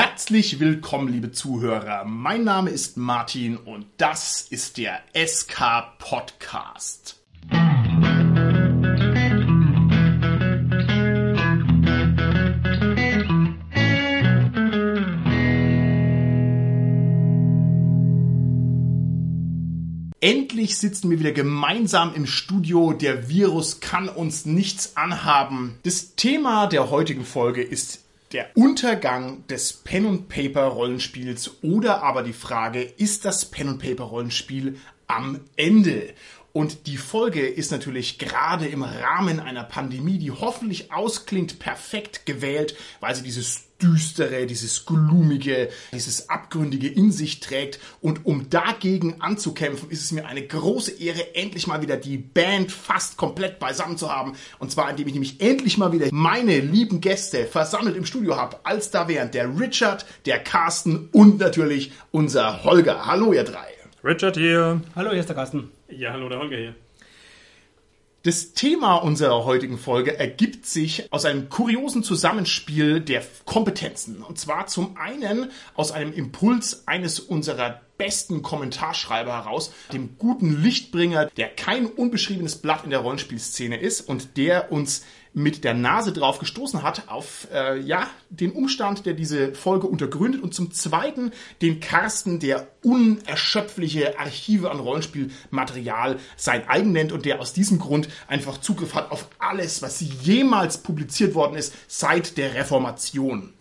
Herzlich willkommen, liebe Zuhörer. Mein Name ist Martin und das ist der SK Podcast. Endlich sitzen wir wieder gemeinsam im Studio. Der Virus kann uns nichts anhaben. Das Thema der heutigen Folge ist der Untergang des Pen and Paper Rollenspiels oder aber die Frage, ist das Pen and Paper Rollenspiel am Ende? Und die Folge ist natürlich gerade im Rahmen einer Pandemie, die hoffentlich ausklingt, perfekt gewählt, weil sie dieses düstere, dieses glumige, dieses abgründige in sich trägt. Und um dagegen anzukämpfen, ist es mir eine große Ehre, endlich mal wieder die Band fast komplett beisammen zu haben. Und zwar, indem ich nämlich endlich mal wieder meine lieben Gäste versammelt im Studio habe, als da wären der Richard, der Carsten und natürlich unser Holger. Hallo, ihr drei. Richard hier. Hallo, hier ist der Carsten. Ja, hallo, der Holger hier. Das Thema unserer heutigen Folge ergibt sich aus einem kuriosen Zusammenspiel der Kompetenzen. Und zwar zum einen aus einem Impuls eines unserer besten Kommentarschreiber heraus, dem guten Lichtbringer, der kein unbeschriebenes Blatt in der Rollenspielszene ist und der uns mit der Nase drauf gestoßen hat auf äh, ja den Umstand, der diese Folge untergründet und zum Zweiten den Carsten, der unerschöpfliche Archive an Rollenspielmaterial sein eigen nennt und der aus diesem Grund einfach Zugriff hat auf alles, was jemals publiziert worden ist seit der Reformation.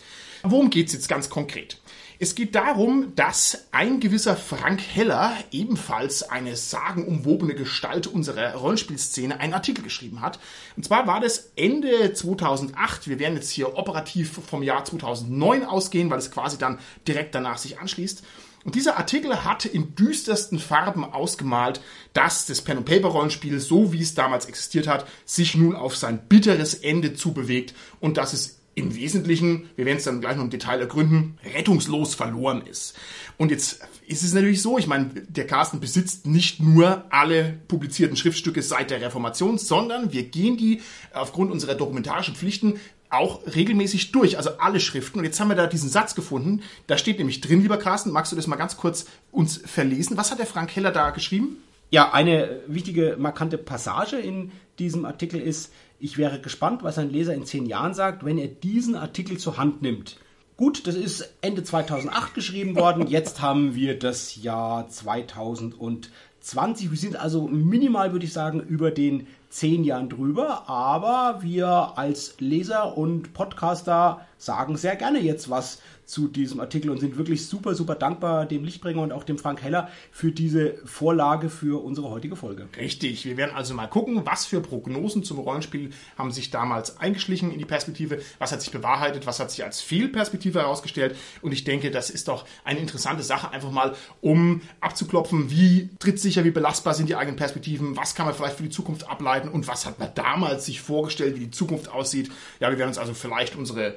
Worum geht's jetzt ganz konkret? Es geht darum, dass ein gewisser Frank Heller, ebenfalls eine sagenumwobene Gestalt unserer Rollenspielszene, einen Artikel geschrieben hat. Und zwar war das Ende 2008. Wir werden jetzt hier operativ vom Jahr 2009 ausgehen, weil es quasi dann direkt danach sich anschließt. Und dieser Artikel hat in düstersten Farben ausgemalt, dass das Pen-and-Paper-Rollenspiel, so wie es damals existiert hat, sich nun auf sein bitteres Ende zubewegt und dass es im Wesentlichen, wir werden es dann gleich noch im Detail ergründen, rettungslos verloren ist. Und jetzt ist es natürlich so, ich meine, der Carsten besitzt nicht nur alle publizierten Schriftstücke seit der Reformation, sondern wir gehen die aufgrund unserer dokumentarischen Pflichten auch regelmäßig durch, also alle Schriften. Und jetzt haben wir da diesen Satz gefunden, da steht nämlich drin, lieber Carsten, magst du das mal ganz kurz uns verlesen? Was hat der Frank Heller da geschrieben? Ja, eine wichtige, markante Passage in diesem Artikel ist, ich wäre gespannt, was ein Leser in zehn Jahren sagt, wenn er diesen Artikel zur Hand nimmt. Gut, das ist Ende 2008 geschrieben worden. Jetzt haben wir das Jahr 2020. Wir sind also minimal, würde ich sagen, über den zehn Jahren drüber. Aber wir als Leser und Podcaster sagen sehr gerne jetzt was zu diesem Artikel und sind wirklich super, super dankbar dem Lichtbringer und auch dem Frank Heller für diese Vorlage für unsere heutige Folge. Richtig, wir werden also mal gucken, was für Prognosen zum Rollenspiel haben sich damals eingeschlichen in die Perspektive, was hat sich bewahrheitet, was hat sich als Fehlperspektive herausgestellt? Und ich denke, das ist doch eine interessante Sache, einfach mal um abzuklopfen, wie trittsicher, wie belastbar sind die eigenen Perspektiven, was kann man vielleicht für die Zukunft ableiten? Und was hat man damals sich vorgestellt, wie die Zukunft aussieht. Ja, wir werden uns also vielleicht unsere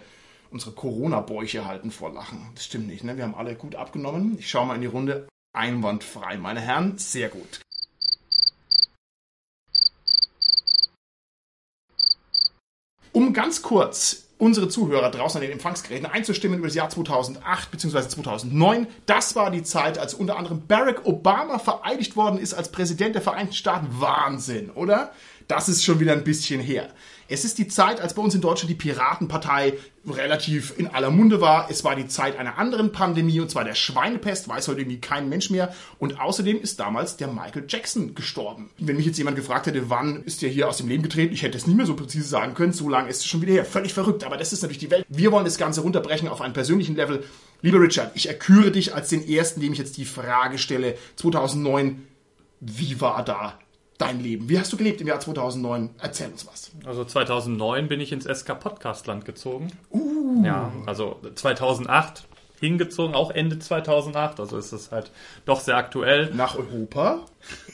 unsere Corona-Bäuche halten vor Lachen. Das stimmt nicht, ne? Wir haben alle gut abgenommen. Ich schaue mal in die Runde. Einwandfrei, meine Herren. Sehr gut. Um ganz kurz unsere Zuhörer draußen an den Empfangsgeräten einzustimmen über das Jahr 2008 bzw. 2009. Das war die Zeit, als unter anderem Barack Obama vereidigt worden ist als Präsident der Vereinigten Staaten. Wahnsinn, oder? Das ist schon wieder ein bisschen her. Es ist die Zeit, als bei uns in Deutschland die Piratenpartei relativ in aller Munde war. Es war die Zeit einer anderen Pandemie, und zwar der Schweinepest, weiß heute irgendwie kein Mensch mehr. Und außerdem ist damals der Michael Jackson gestorben. Wenn mich jetzt jemand gefragt hätte, wann ist der hier aus dem Leben getreten, ich hätte es nicht mehr so präzise sagen können. So lange ist es schon wieder her. Völlig verrückt, aber das ist natürlich die Welt. Wir wollen das Ganze runterbrechen auf einen persönlichen Level. Lieber Richard, ich erküre dich als den Ersten, dem ich jetzt die Frage stelle. 2009, wie war da dein Leben? Wie hast du gelebt im Jahr 2009? Erzähl uns was. Also 2009 bin ich ins SK Podcastland gezogen. Uh. Ja, also 2008 hingezogen, auch Ende 2008. Also ist es halt doch sehr aktuell. Nach Europa?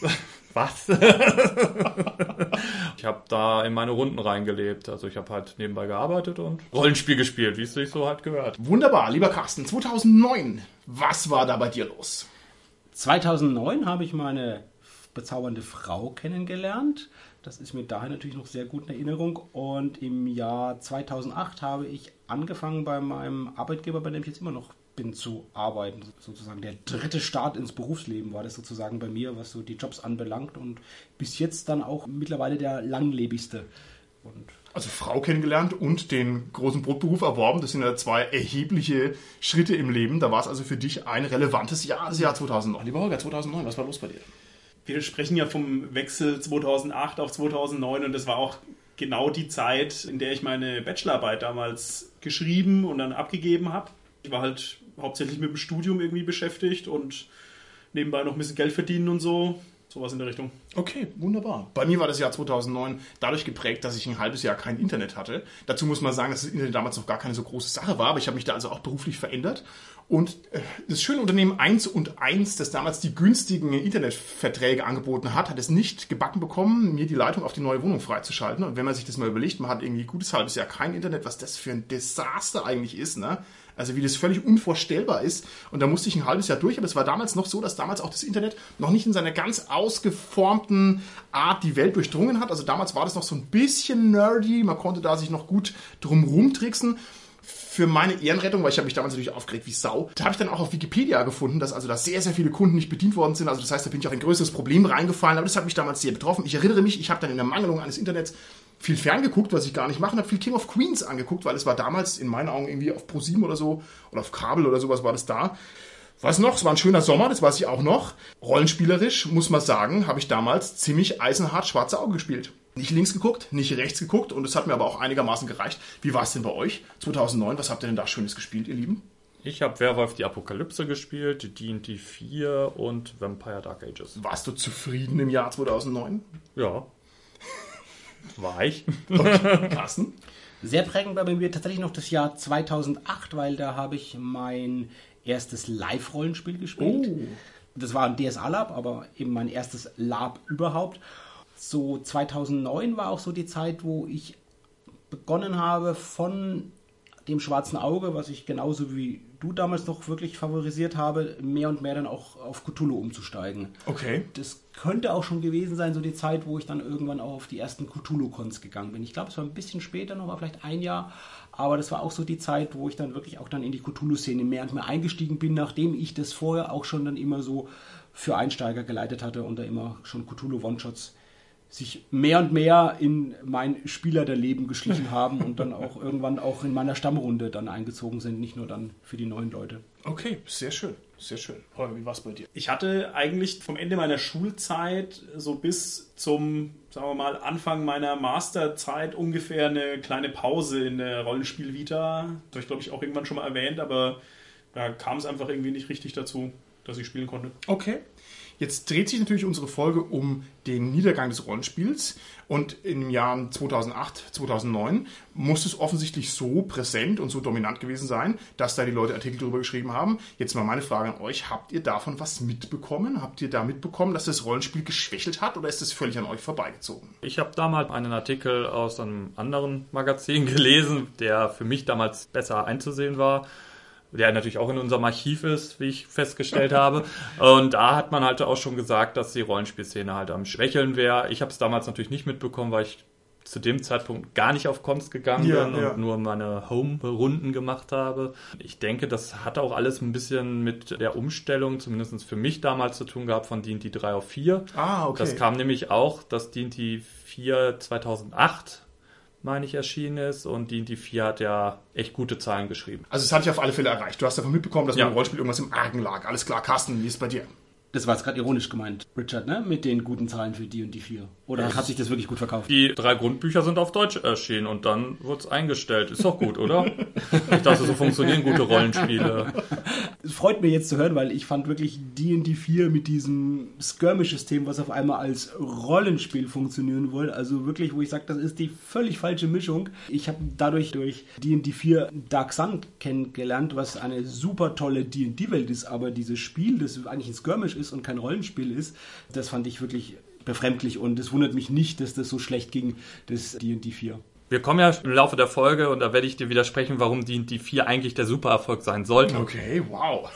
Was? ich habe da in meine Runden reingelebt. Also ich habe halt nebenbei gearbeitet und Rollenspiel gespielt, wie es sich so halt gehört. Wunderbar, lieber Carsten. 2009, was war da bei dir los? 2009 habe ich meine bezaubernde Frau kennengelernt. Das ist mir daher natürlich noch sehr gut in Erinnerung. Und im Jahr 2008 habe ich angefangen bei meinem Arbeitgeber, bei dem ich jetzt immer noch bin, zu arbeiten. Sozusagen der dritte Start ins Berufsleben war das sozusagen bei mir, was so die Jobs anbelangt. Und bis jetzt dann auch mittlerweile der langlebigste. Und also Frau kennengelernt und den großen Brotberuf erworben. Das sind ja zwei erhebliche Schritte im Leben. Da war es also für dich ein relevantes Jahr, das Jahr 2009. Lieber Holger, 2009, was war los bei dir? Wir sprechen ja vom Wechsel 2008 auf 2009 und das war auch genau die Zeit, in der ich meine Bachelorarbeit damals geschrieben und dann abgegeben habe. Ich war halt hauptsächlich mit dem Studium irgendwie beschäftigt und nebenbei noch ein bisschen Geld verdienen und so. Sowas in der Richtung. Okay, wunderbar. Bei mir war das Jahr 2009 dadurch geprägt, dass ich ein halbes Jahr kein Internet hatte. Dazu muss man sagen, dass das Internet damals noch gar keine so große Sache war, aber ich habe mich da also auch beruflich verändert. Und äh, das schöne Unternehmen 1 und 1, das damals die günstigen Internetverträge angeboten hat, hat es nicht gebacken bekommen, mir die Leitung auf die neue Wohnung freizuschalten. Und wenn man sich das mal überlegt, man hat irgendwie ein gutes halbes Jahr kein Internet, was das für ein Desaster eigentlich ist, ne? Also wie das völlig unvorstellbar ist. Und da musste ich ein halbes Jahr durch. Aber es war damals noch so, dass damals auch das Internet noch nicht in seiner ganz ausgeformten Art die Welt durchdrungen hat. Also damals war das noch so ein bisschen nerdy. Man konnte da sich noch gut drum rumtricksen für meine Ehrenrettung, weil ich habe mich damals natürlich aufgeregt wie Sau, da habe ich dann auch auf Wikipedia gefunden, dass also da sehr, sehr viele Kunden nicht bedient worden sind. Also das heißt, da bin ich auch ein größeres Problem reingefallen, aber das hat mich damals sehr betroffen. Ich erinnere mich, ich habe dann in der Mangelung eines Internets viel ferngeguckt, was ich gar nicht machen habe, viel King of Queens angeguckt, weil es war damals in meinen Augen irgendwie auf ProSieben oder so oder auf Kabel oder sowas war das da. Was noch? Es war ein schöner Sommer, das weiß ich auch noch. Rollenspielerisch, muss man sagen, habe ich damals ziemlich eisenhart schwarze Augen gespielt. Nicht links geguckt, nicht rechts geguckt und es hat mir aber auch einigermaßen gereicht. Wie war es denn bei euch 2009? Was habt ihr denn da Schönes gespielt, ihr Lieben? Ich habe Werwolf die Apokalypse gespielt, D&D 4 und Vampire Dark Ages. Warst du zufrieden im Jahr 2009? Ja. War ich. Okay. Carsten? Sehr prägend war bei mir tatsächlich noch das Jahr 2008, weil da habe ich mein erstes Live-Rollenspiel gespielt. Oh. Das war ein DSA-Lab, aber eben mein erstes Lab überhaupt. So 2009 war auch so die Zeit, wo ich begonnen habe von dem schwarzen Auge, was ich genauso wie du damals noch wirklich favorisiert habe, mehr und mehr dann auch auf Cthulhu umzusteigen. Okay. Das könnte auch schon gewesen sein, so die Zeit, wo ich dann irgendwann auch auf die ersten Cthulhu-Cons gegangen bin. Ich glaube, es war ein bisschen später noch, war vielleicht ein Jahr, aber das war auch so die Zeit, wo ich dann wirklich auch dann in die Cthulhu-Szene mehr und mehr eingestiegen bin, nachdem ich das vorher auch schon dann immer so für Einsteiger geleitet hatte und da immer schon Cthulhu-One-Shots sich mehr und mehr in mein Spieler der Leben geschlichen haben und dann auch irgendwann auch in meiner Stammrunde dann eingezogen sind, nicht nur dann für die neuen Leute. Okay, sehr schön, sehr schön. Holger, wie war es bei dir? Ich hatte eigentlich vom Ende meiner Schulzeit so bis zum, sagen wir mal, Anfang meiner Masterzeit ungefähr eine kleine Pause in der Rollenspiel-Vita. Das habe ich, glaube ich, auch irgendwann schon mal erwähnt, aber da kam es einfach irgendwie nicht richtig dazu, dass ich spielen konnte. Okay. Jetzt dreht sich natürlich unsere Folge um den Niedergang des Rollenspiels und im Jahr 2008, 2009 muss es offensichtlich so präsent und so dominant gewesen sein, dass da die Leute Artikel darüber geschrieben haben. Jetzt mal meine Frage an euch, habt ihr davon was mitbekommen? Habt ihr da mitbekommen, dass das Rollenspiel geschwächelt hat oder ist das völlig an euch vorbeigezogen? Ich habe damals einen Artikel aus einem anderen Magazin gelesen, der für mich damals besser einzusehen war der natürlich auch in unserem Archiv ist, wie ich festgestellt habe. Und da hat man halt auch schon gesagt, dass die Rollenspielszene halt am Schwächeln wäre. Ich habe es damals natürlich nicht mitbekommen, weil ich zu dem Zeitpunkt gar nicht auf Cons gegangen ja, bin ja. und nur meine Home-Runden gemacht habe. Ich denke, das hat auch alles ein bisschen mit der Umstellung, zumindest für mich damals zu tun gehabt, von D&D 3 auf 4. Ah, okay. Das kam nämlich auch, dass D&D 4 2008 meine ich, erschienen ist. Und die, die 4 hat ja echt gute Zahlen geschrieben. Also es hat dich auf alle Fälle erreicht. Du hast davon mitbekommen, dass ja. beim Rollenspiel irgendwas im Argen lag. Alles klar, Carsten, wie ist es bei dir? Das war jetzt gerade ironisch gemeint, Richard, ne? Mit den guten Zahlen für die und die vier. Oder ja, hat sich das wirklich gut verkauft? Die drei Grundbücher sind auf Deutsch erschienen und dann wurde es eingestellt. Ist doch gut, oder? ich dachte, so funktionieren gute Rollenspiele. Es freut mich jetzt zu hören, weil ich fand wirklich D&D 4 mit diesem Skirmish-System, was auf einmal als Rollenspiel funktionieren wollte. Also wirklich, wo ich sage, das ist die völlig falsche Mischung. Ich habe dadurch durch D&D 4 Dark Sun kennengelernt, was eine super tolle D&D-Welt ist, aber dieses Spiel, das eigentlich ein Skirmish ist, ist und kein Rollenspiel ist, das fand ich wirklich befremdlich und es wundert mich nicht, dass das so schlecht ging, das D&D 4. Wir kommen ja im Laufe der Folge und da werde ich dir widersprechen, warum D&D 4 eigentlich der Supererfolg sein sollte. Okay, wow.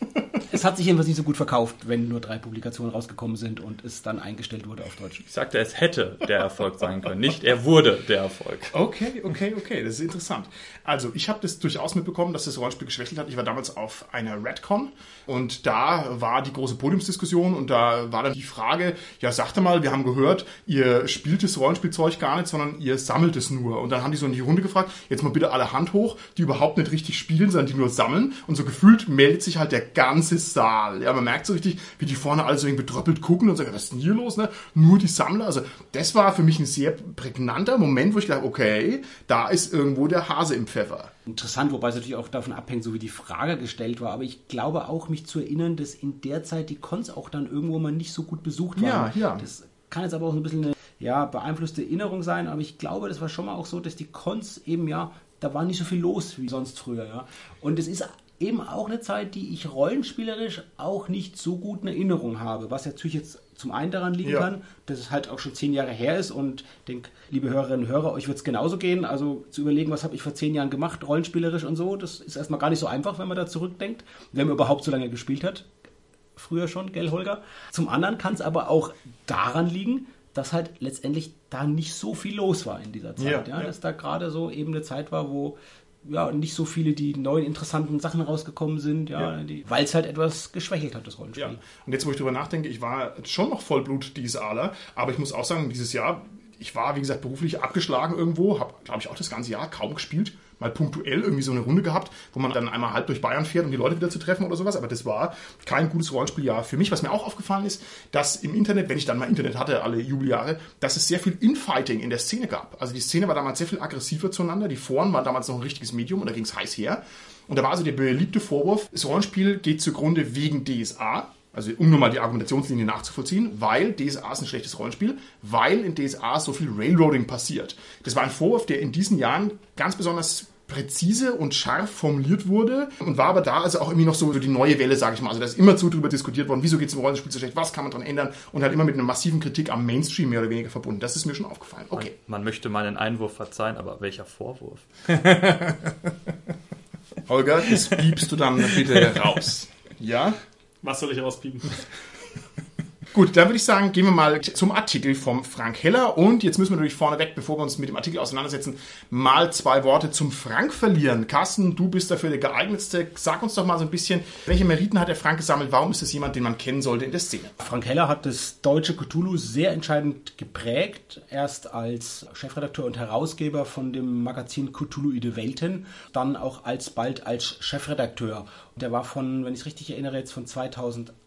es hat sich jedenfalls nicht so gut verkauft, wenn nur drei Publikationen rausgekommen sind und es dann eingestellt wurde auf Deutsch. Ich sagte, es hätte der Erfolg sein können, nicht er wurde der Erfolg. Okay, okay, okay, das ist interessant. Also ich habe das durchaus mitbekommen, dass das Rollenspiel geschwächelt hat. Ich war damals auf einer Redcon und da war die große Podiumsdiskussion und da war dann die Frage, ja sagte mal, wir haben gehört, ihr spielt das Rollenspielzeug gar nicht, sondern ihr sammelt es nur. Und dann haben die so in die Runde gefragt, jetzt mal bitte alle Hand hoch, die überhaupt nicht richtig spielen, sondern die nur sammeln. Und so gefühlt meldet sich halt der ganze Saal. Ja, man merkt so richtig, wie die vorne alle so irgendwie betröppelt gucken und sagen, was ist denn hier los? Ne? Nur die Sammler. Also das war für mich ein sehr prägnanter Moment, wo ich dachte, okay, da ist irgendwo der Hase im Pfeffer. Interessant, wobei es natürlich auch davon abhängt, so wie die Frage gestellt war. Aber ich glaube auch, mich zu erinnern, dass in der Zeit die Cons auch dann irgendwo mal nicht so gut besucht waren. Ja, ja. Das kann jetzt aber auch ein bisschen eine ja, beeinflusste Erinnerung sein, aber ich glaube, das war schon mal auch so, dass die Cons eben ja, da war nicht so viel los wie sonst früher, ja. Und es ist eben auch eine Zeit, die ich rollenspielerisch auch nicht so gut in Erinnerung habe, was natürlich jetzt zum einen daran liegen Ja. kann, dass es halt auch schon zehn Jahre her ist und ich denke, liebe Hörerinnen und Hörer, euch wird es genauso gehen. Also zu überlegen, was habe ich vor zehn Jahren gemacht, rollenspielerisch und so, das ist erstmal gar nicht so einfach, wenn man da zurückdenkt, wenn man überhaupt so lange gespielt hat. Früher schon, gell, Holger? Zum anderen kann es aber auch daran liegen, dass halt letztendlich da nicht so viel los war in dieser Zeit. Ja, Ja, ja. Dass da gerade so eben eine Zeit war, wo ja, nicht so viele die neuen interessanten Sachen rausgekommen sind, ja, Ja. weil es halt etwas geschwächelt hat, das Rollenspiel. Ja. Und jetzt, wo ich drüber nachdenke, ich war schon noch Vollblut DSAler, aber ich muss auch sagen, dieses Jahr, ich war, wie gesagt, beruflich abgeschlagen irgendwo, habe, glaube ich, auch das ganze Jahr kaum gespielt, mal punktuell irgendwie so eine Runde gehabt, wo man dann einmal halb durch Bayern fährt, um die Leute wieder zu treffen oder sowas, aber das war kein gutes Rollenspieljahr für mich. Was mir auch aufgefallen ist, dass im Internet, wenn ich dann mal Internet hatte, alle Jubeljahre, dass es sehr viel Infighting in der Szene gab. Also die Szene war damals sehr viel aggressiver zueinander, die Foren waren damals noch ein richtiges Medium und da ging es heiß her. Und da war also der beliebte Vorwurf, das Rollenspiel geht zugrunde wegen DSA, also um nur mal die Argumentationslinie nachzuvollziehen, weil DSA ist ein schlechtes Rollenspiel, weil in DSA so viel Railroading passiert. Das war ein Vorwurf, der in diesen Jahren ganz besonders präzise und scharf formuliert wurde und war aber da also auch irgendwie noch so, so die neue Welle, sage ich mal. Also da ist immer zu drüber diskutiert worden, wieso geht es im Rollenspiel so schlecht, was kann man dran ändern und halt immer mit einer massiven Kritik am Mainstream mehr oder weniger verbunden. Das ist mir schon aufgefallen. Okay. Man möchte meinen Einwurf verzeihen, aber welcher Vorwurf? Holger, das piepst du dann bitte raus. Ja? Was soll ich rauspiepen? Gut, dann würde ich sagen, gehen wir mal zum Artikel vom Frank Heller. Und jetzt müssen wir natürlich vorneweg, bevor wir uns mit dem Artikel auseinandersetzen, mal zwei Worte zum Frank verlieren. Carsten, du bist dafür der geeignetste. Sag uns doch mal so ein bisschen, welche Meriten hat der Frank gesammelt? Warum ist das jemand, den man kennen sollte in der Szene? Frank Heller hat das deutsche Cthulhu sehr entscheidend geprägt. Erst als Chefredakteur und Herausgeber von dem Magazin Cthulhuide Welten, dann auch alsbald als Chefredakteur. Und der war von, wenn ich es richtig erinnere, jetzt von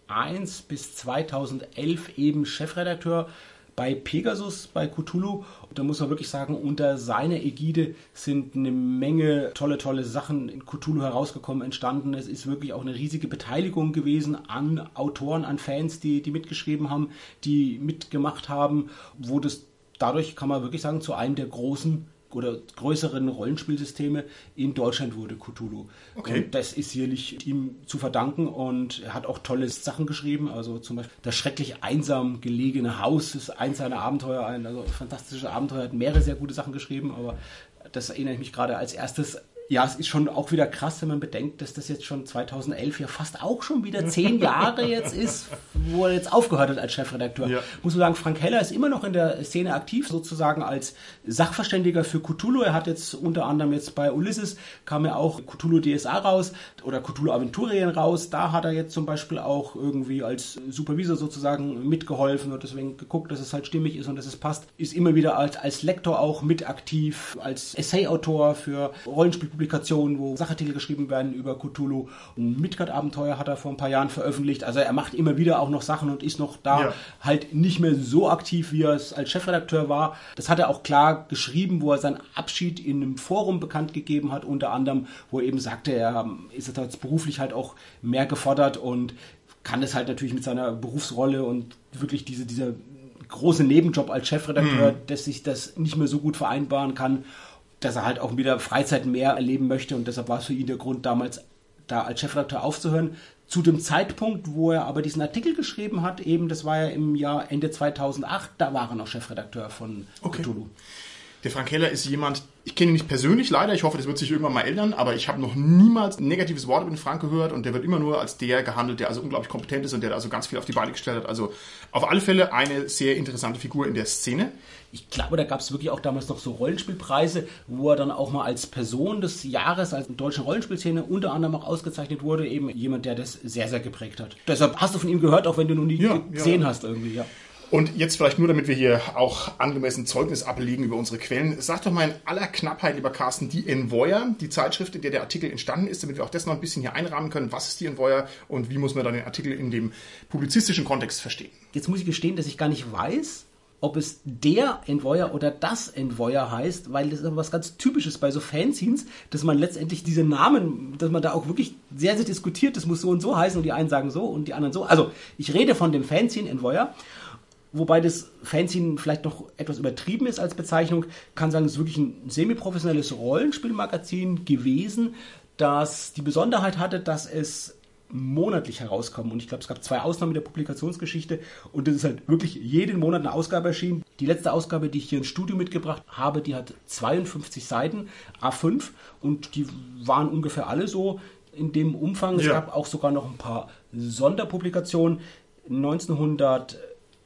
2001 bis 2011 eben Chefredakteur bei Pegasus, bei Cthulhu. Und da muss man wirklich sagen, unter seiner Ägide sind eine Menge tolle, tolle Sachen in Cthulhu herausgekommen, entstanden. Es ist wirklich auch eine riesige Beteiligung gewesen an Autoren, an Fans, die, die mitgeschrieben haben, die mitgemacht haben, wo das dadurch, kann man wirklich sagen, zu einem der großen oder größeren Rollenspielsysteme in Deutschland wurde, Cthulhu. Okay. Und das ist sicherlich ihm zu verdanken und er hat auch tolle Sachen geschrieben, also zum Beispiel das schrecklich einsam gelegene Haus ist eins seiner Abenteuer, ein also fantastisches Abenteuer, er hat mehrere sehr gute Sachen geschrieben, aber das erinnere ich mich gerade als erstes. Ja, es ist schon auch wieder krass, wenn man bedenkt, dass das jetzt schon 2011 ja fast auch schon wieder zehn Jahre jetzt ist, wo er jetzt aufgehört hat als Chefredakteur. Ja. Muss man sagen, Frank Heller ist immer noch in der Szene aktiv, sozusagen als Sachverständiger für Cthulhu. Er hat jetzt unter anderem jetzt bei Ulysses kam ja auch Cthulhu DSA raus oder Cthulhu Aventurien raus. Da hat er jetzt zum Beispiel auch irgendwie als Supervisor sozusagen mitgeholfen und deswegen geguckt, dass es halt stimmig ist und dass es passt. Ist immer wieder als, als Lektor auch mit aktiv, als Essayautor für Rollenspielpublikationen, wo Sachartikel geschrieben werden über Cthulhu. Ein Midgard-Abenteuer hat er vor ein paar Jahren veröffentlicht. Also er macht immer wieder auch noch Sachen und ist noch da Ja. halt nicht mehr so aktiv, wie er es als Chefredakteur war. Das hat er auch klar geschrieben, wo er seinen Abschied in einem Forum bekannt gegeben hat, unter anderem, wo er eben sagte, er ähm, ist jetzt beruflich halt auch mehr gefordert und kann es halt natürlich mit seiner Berufsrolle und wirklich diese, dieser große Nebenjob als Chefredakteur, dass sich das nicht mehr so gut vereinbaren kann, dass er halt auch wieder Freizeit mehr erleben möchte und deshalb war es für ihn der Grund damals da als Chefredakteur aufzuhören. Zu dem Zeitpunkt, wo er aber diesen Artikel geschrieben hat, eben, das war ja im Jahr Ende 2008, da war er noch Chefredakteur von Okay. Cthulhu. Der Frank Heller ist jemand, Ich kenne ihn nicht persönlich leider, ich hoffe, das wird sich irgendwann mal ändern, aber ich habe noch niemals ein negatives Wort über den Frank gehört und der wird immer nur als der gehandelt, der also unglaublich kompetent ist und der da also ganz viel auf die Beine gestellt hat. Also auf alle Fälle eine sehr interessante Figur in der Szene. Ich glaube, da gab es wirklich auch damals noch so Rollenspielpreise, wo er dann auch mal als Person des Jahres, als deutsche Rollenspielszene unter anderem auch ausgezeichnet wurde. Eben jemand, der das sehr, sehr geprägt hat. Deshalb hast du von ihm gehört, auch wenn du noch nie Ja, gesehen ja. hast irgendwie, ja. Und jetzt vielleicht nur, damit wir hier auch angemessen Zeugnis ablegen über unsere Quellen. Sag doch mal in aller Knappheit, lieber Carsten, die Envoyer, die Zeitschrift, in der der Artikel entstanden ist, damit wir auch das noch ein bisschen hier einrahmen können. Was ist die Envoyer und wie muss man dann den Artikel in dem publizistischen Kontext verstehen? Jetzt muss ich gestehen, dass ich gar nicht weiß, ob es der Envoyer oder das Envoyer heißt, weil das ist was ganz Typisches bei so Fanzines, dass man letztendlich diese Namen, dass man da auch wirklich sehr, sehr diskutiert, das muss so und so heißen und die einen sagen so und die anderen so. Also ich rede von dem Fanzine Envoyer, wobei das Fanzine vielleicht noch etwas übertrieben ist als Bezeichnung, kann sagen, es ist wirklich ein semi-professionelles Rollenspielmagazin gewesen, das die Besonderheit hatte, dass es monatlich herauskommen. Und ich glaube, es gab zwei Ausnahmen der Publikationsgeschichte. Und das ist halt wirklich jeden Monat eine Ausgabe erschienen. Die letzte Ausgabe, die ich hier ins Studio mitgebracht habe, die hat 52 Seiten, A5. Und die waren ungefähr alle so in dem Umfang. Es Ja. gab auch sogar noch ein paar Sonderpublikationen.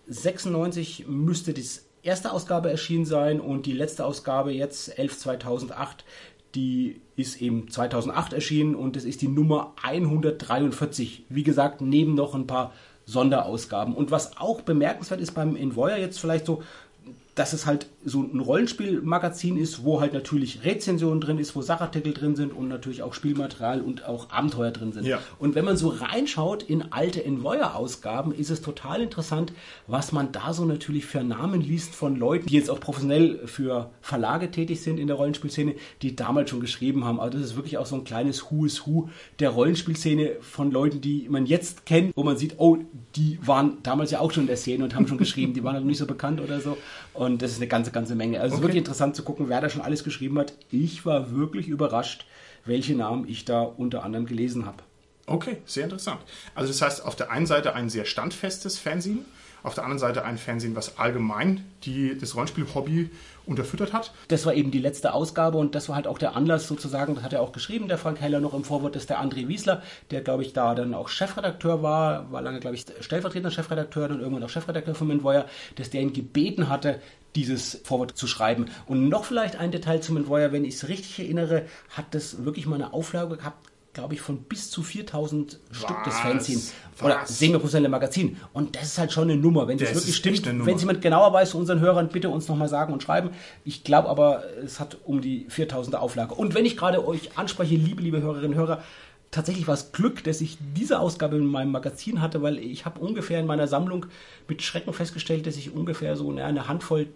1996 müsste die erste Ausgabe erschienen sein und die letzte Ausgabe jetzt 11 2008 die ist eben 2008 erschienen und das ist die Nummer 143. Wie gesagt, neben noch ein paar Sonderausgaben. Und was auch bemerkenswert ist beim Envoyer jetzt vielleicht so, dass es halt so ein Rollenspielmagazin ist, wo halt natürlich Rezensionen drin ist, wo Sachartikel drin sind und natürlich auch Spielmaterial und auch Abenteuer drin sind. Ja. Und wenn man so reinschaut in alte Envoyer-Ausgaben, ist es total interessant, was man da so natürlich für Namen liest von Leuten, die jetzt auch professionell für Verlage tätig sind in der Rollenspielszene, die damals schon geschrieben haben. Also das ist wirklich auch so ein kleines Who is Who der Rollenspielszene von Leuten, die man jetzt kennt, wo man sieht, oh, die waren damals ja auch schon in der Szene und haben schon geschrieben, die waren halt noch nicht so bekannt oder so. Und das ist eine ganze, ganze Menge. Also es ist wirklich interessant zu gucken, wer da schon alles geschrieben hat. Ich war wirklich überrascht, welche Namen ich da unter anderem gelesen habe. Okay, sehr interessant. Also das heißt, auf der einen Seite ein sehr standfestes Fanzine, auf der anderen Seite ein Fanzine, was allgemein die, das Rollenspiel-Hobby unterfüttert hat. Das war eben die letzte Ausgabe und das war halt auch der Anlass sozusagen, das hat er auch geschrieben, der Frank Heller noch im Vorwort, dass der André Wiesler, der glaube ich da dann auch Chefredakteur war, war lange glaube ich stellvertretender Chefredakteur, dann irgendwann auch Chefredakteur von Envoyer, dass der ihn gebeten hatte, dieses Vorwort zu schreiben. Und noch vielleicht ein Detail zum Envoyer, wenn ich es richtig erinnere, hat das wirklich mal eine Auflage gehabt, glaube ich, von bis zu 4000 Stück des Was? Fanzines. Oder Was? semi-professionelle Magazin. Und das ist halt schon eine Nummer. Wenn es Das wirklich stimmt, wenn es jemand genauer weiß zu unseren Hörern, bitte uns nochmal sagen und schreiben. Ich glaube aber, es hat um die 4000er Auflage. Und wenn ich gerade euch anspreche, liebe, liebe Hörerinnen und Hörer, tatsächlich war es Glück, dass ich diese Ausgabe in meinem Magazin hatte, weil ich habe ungefähr in meiner Sammlung mit Schrecken festgestellt, dass ich ungefähr so eine Handvoll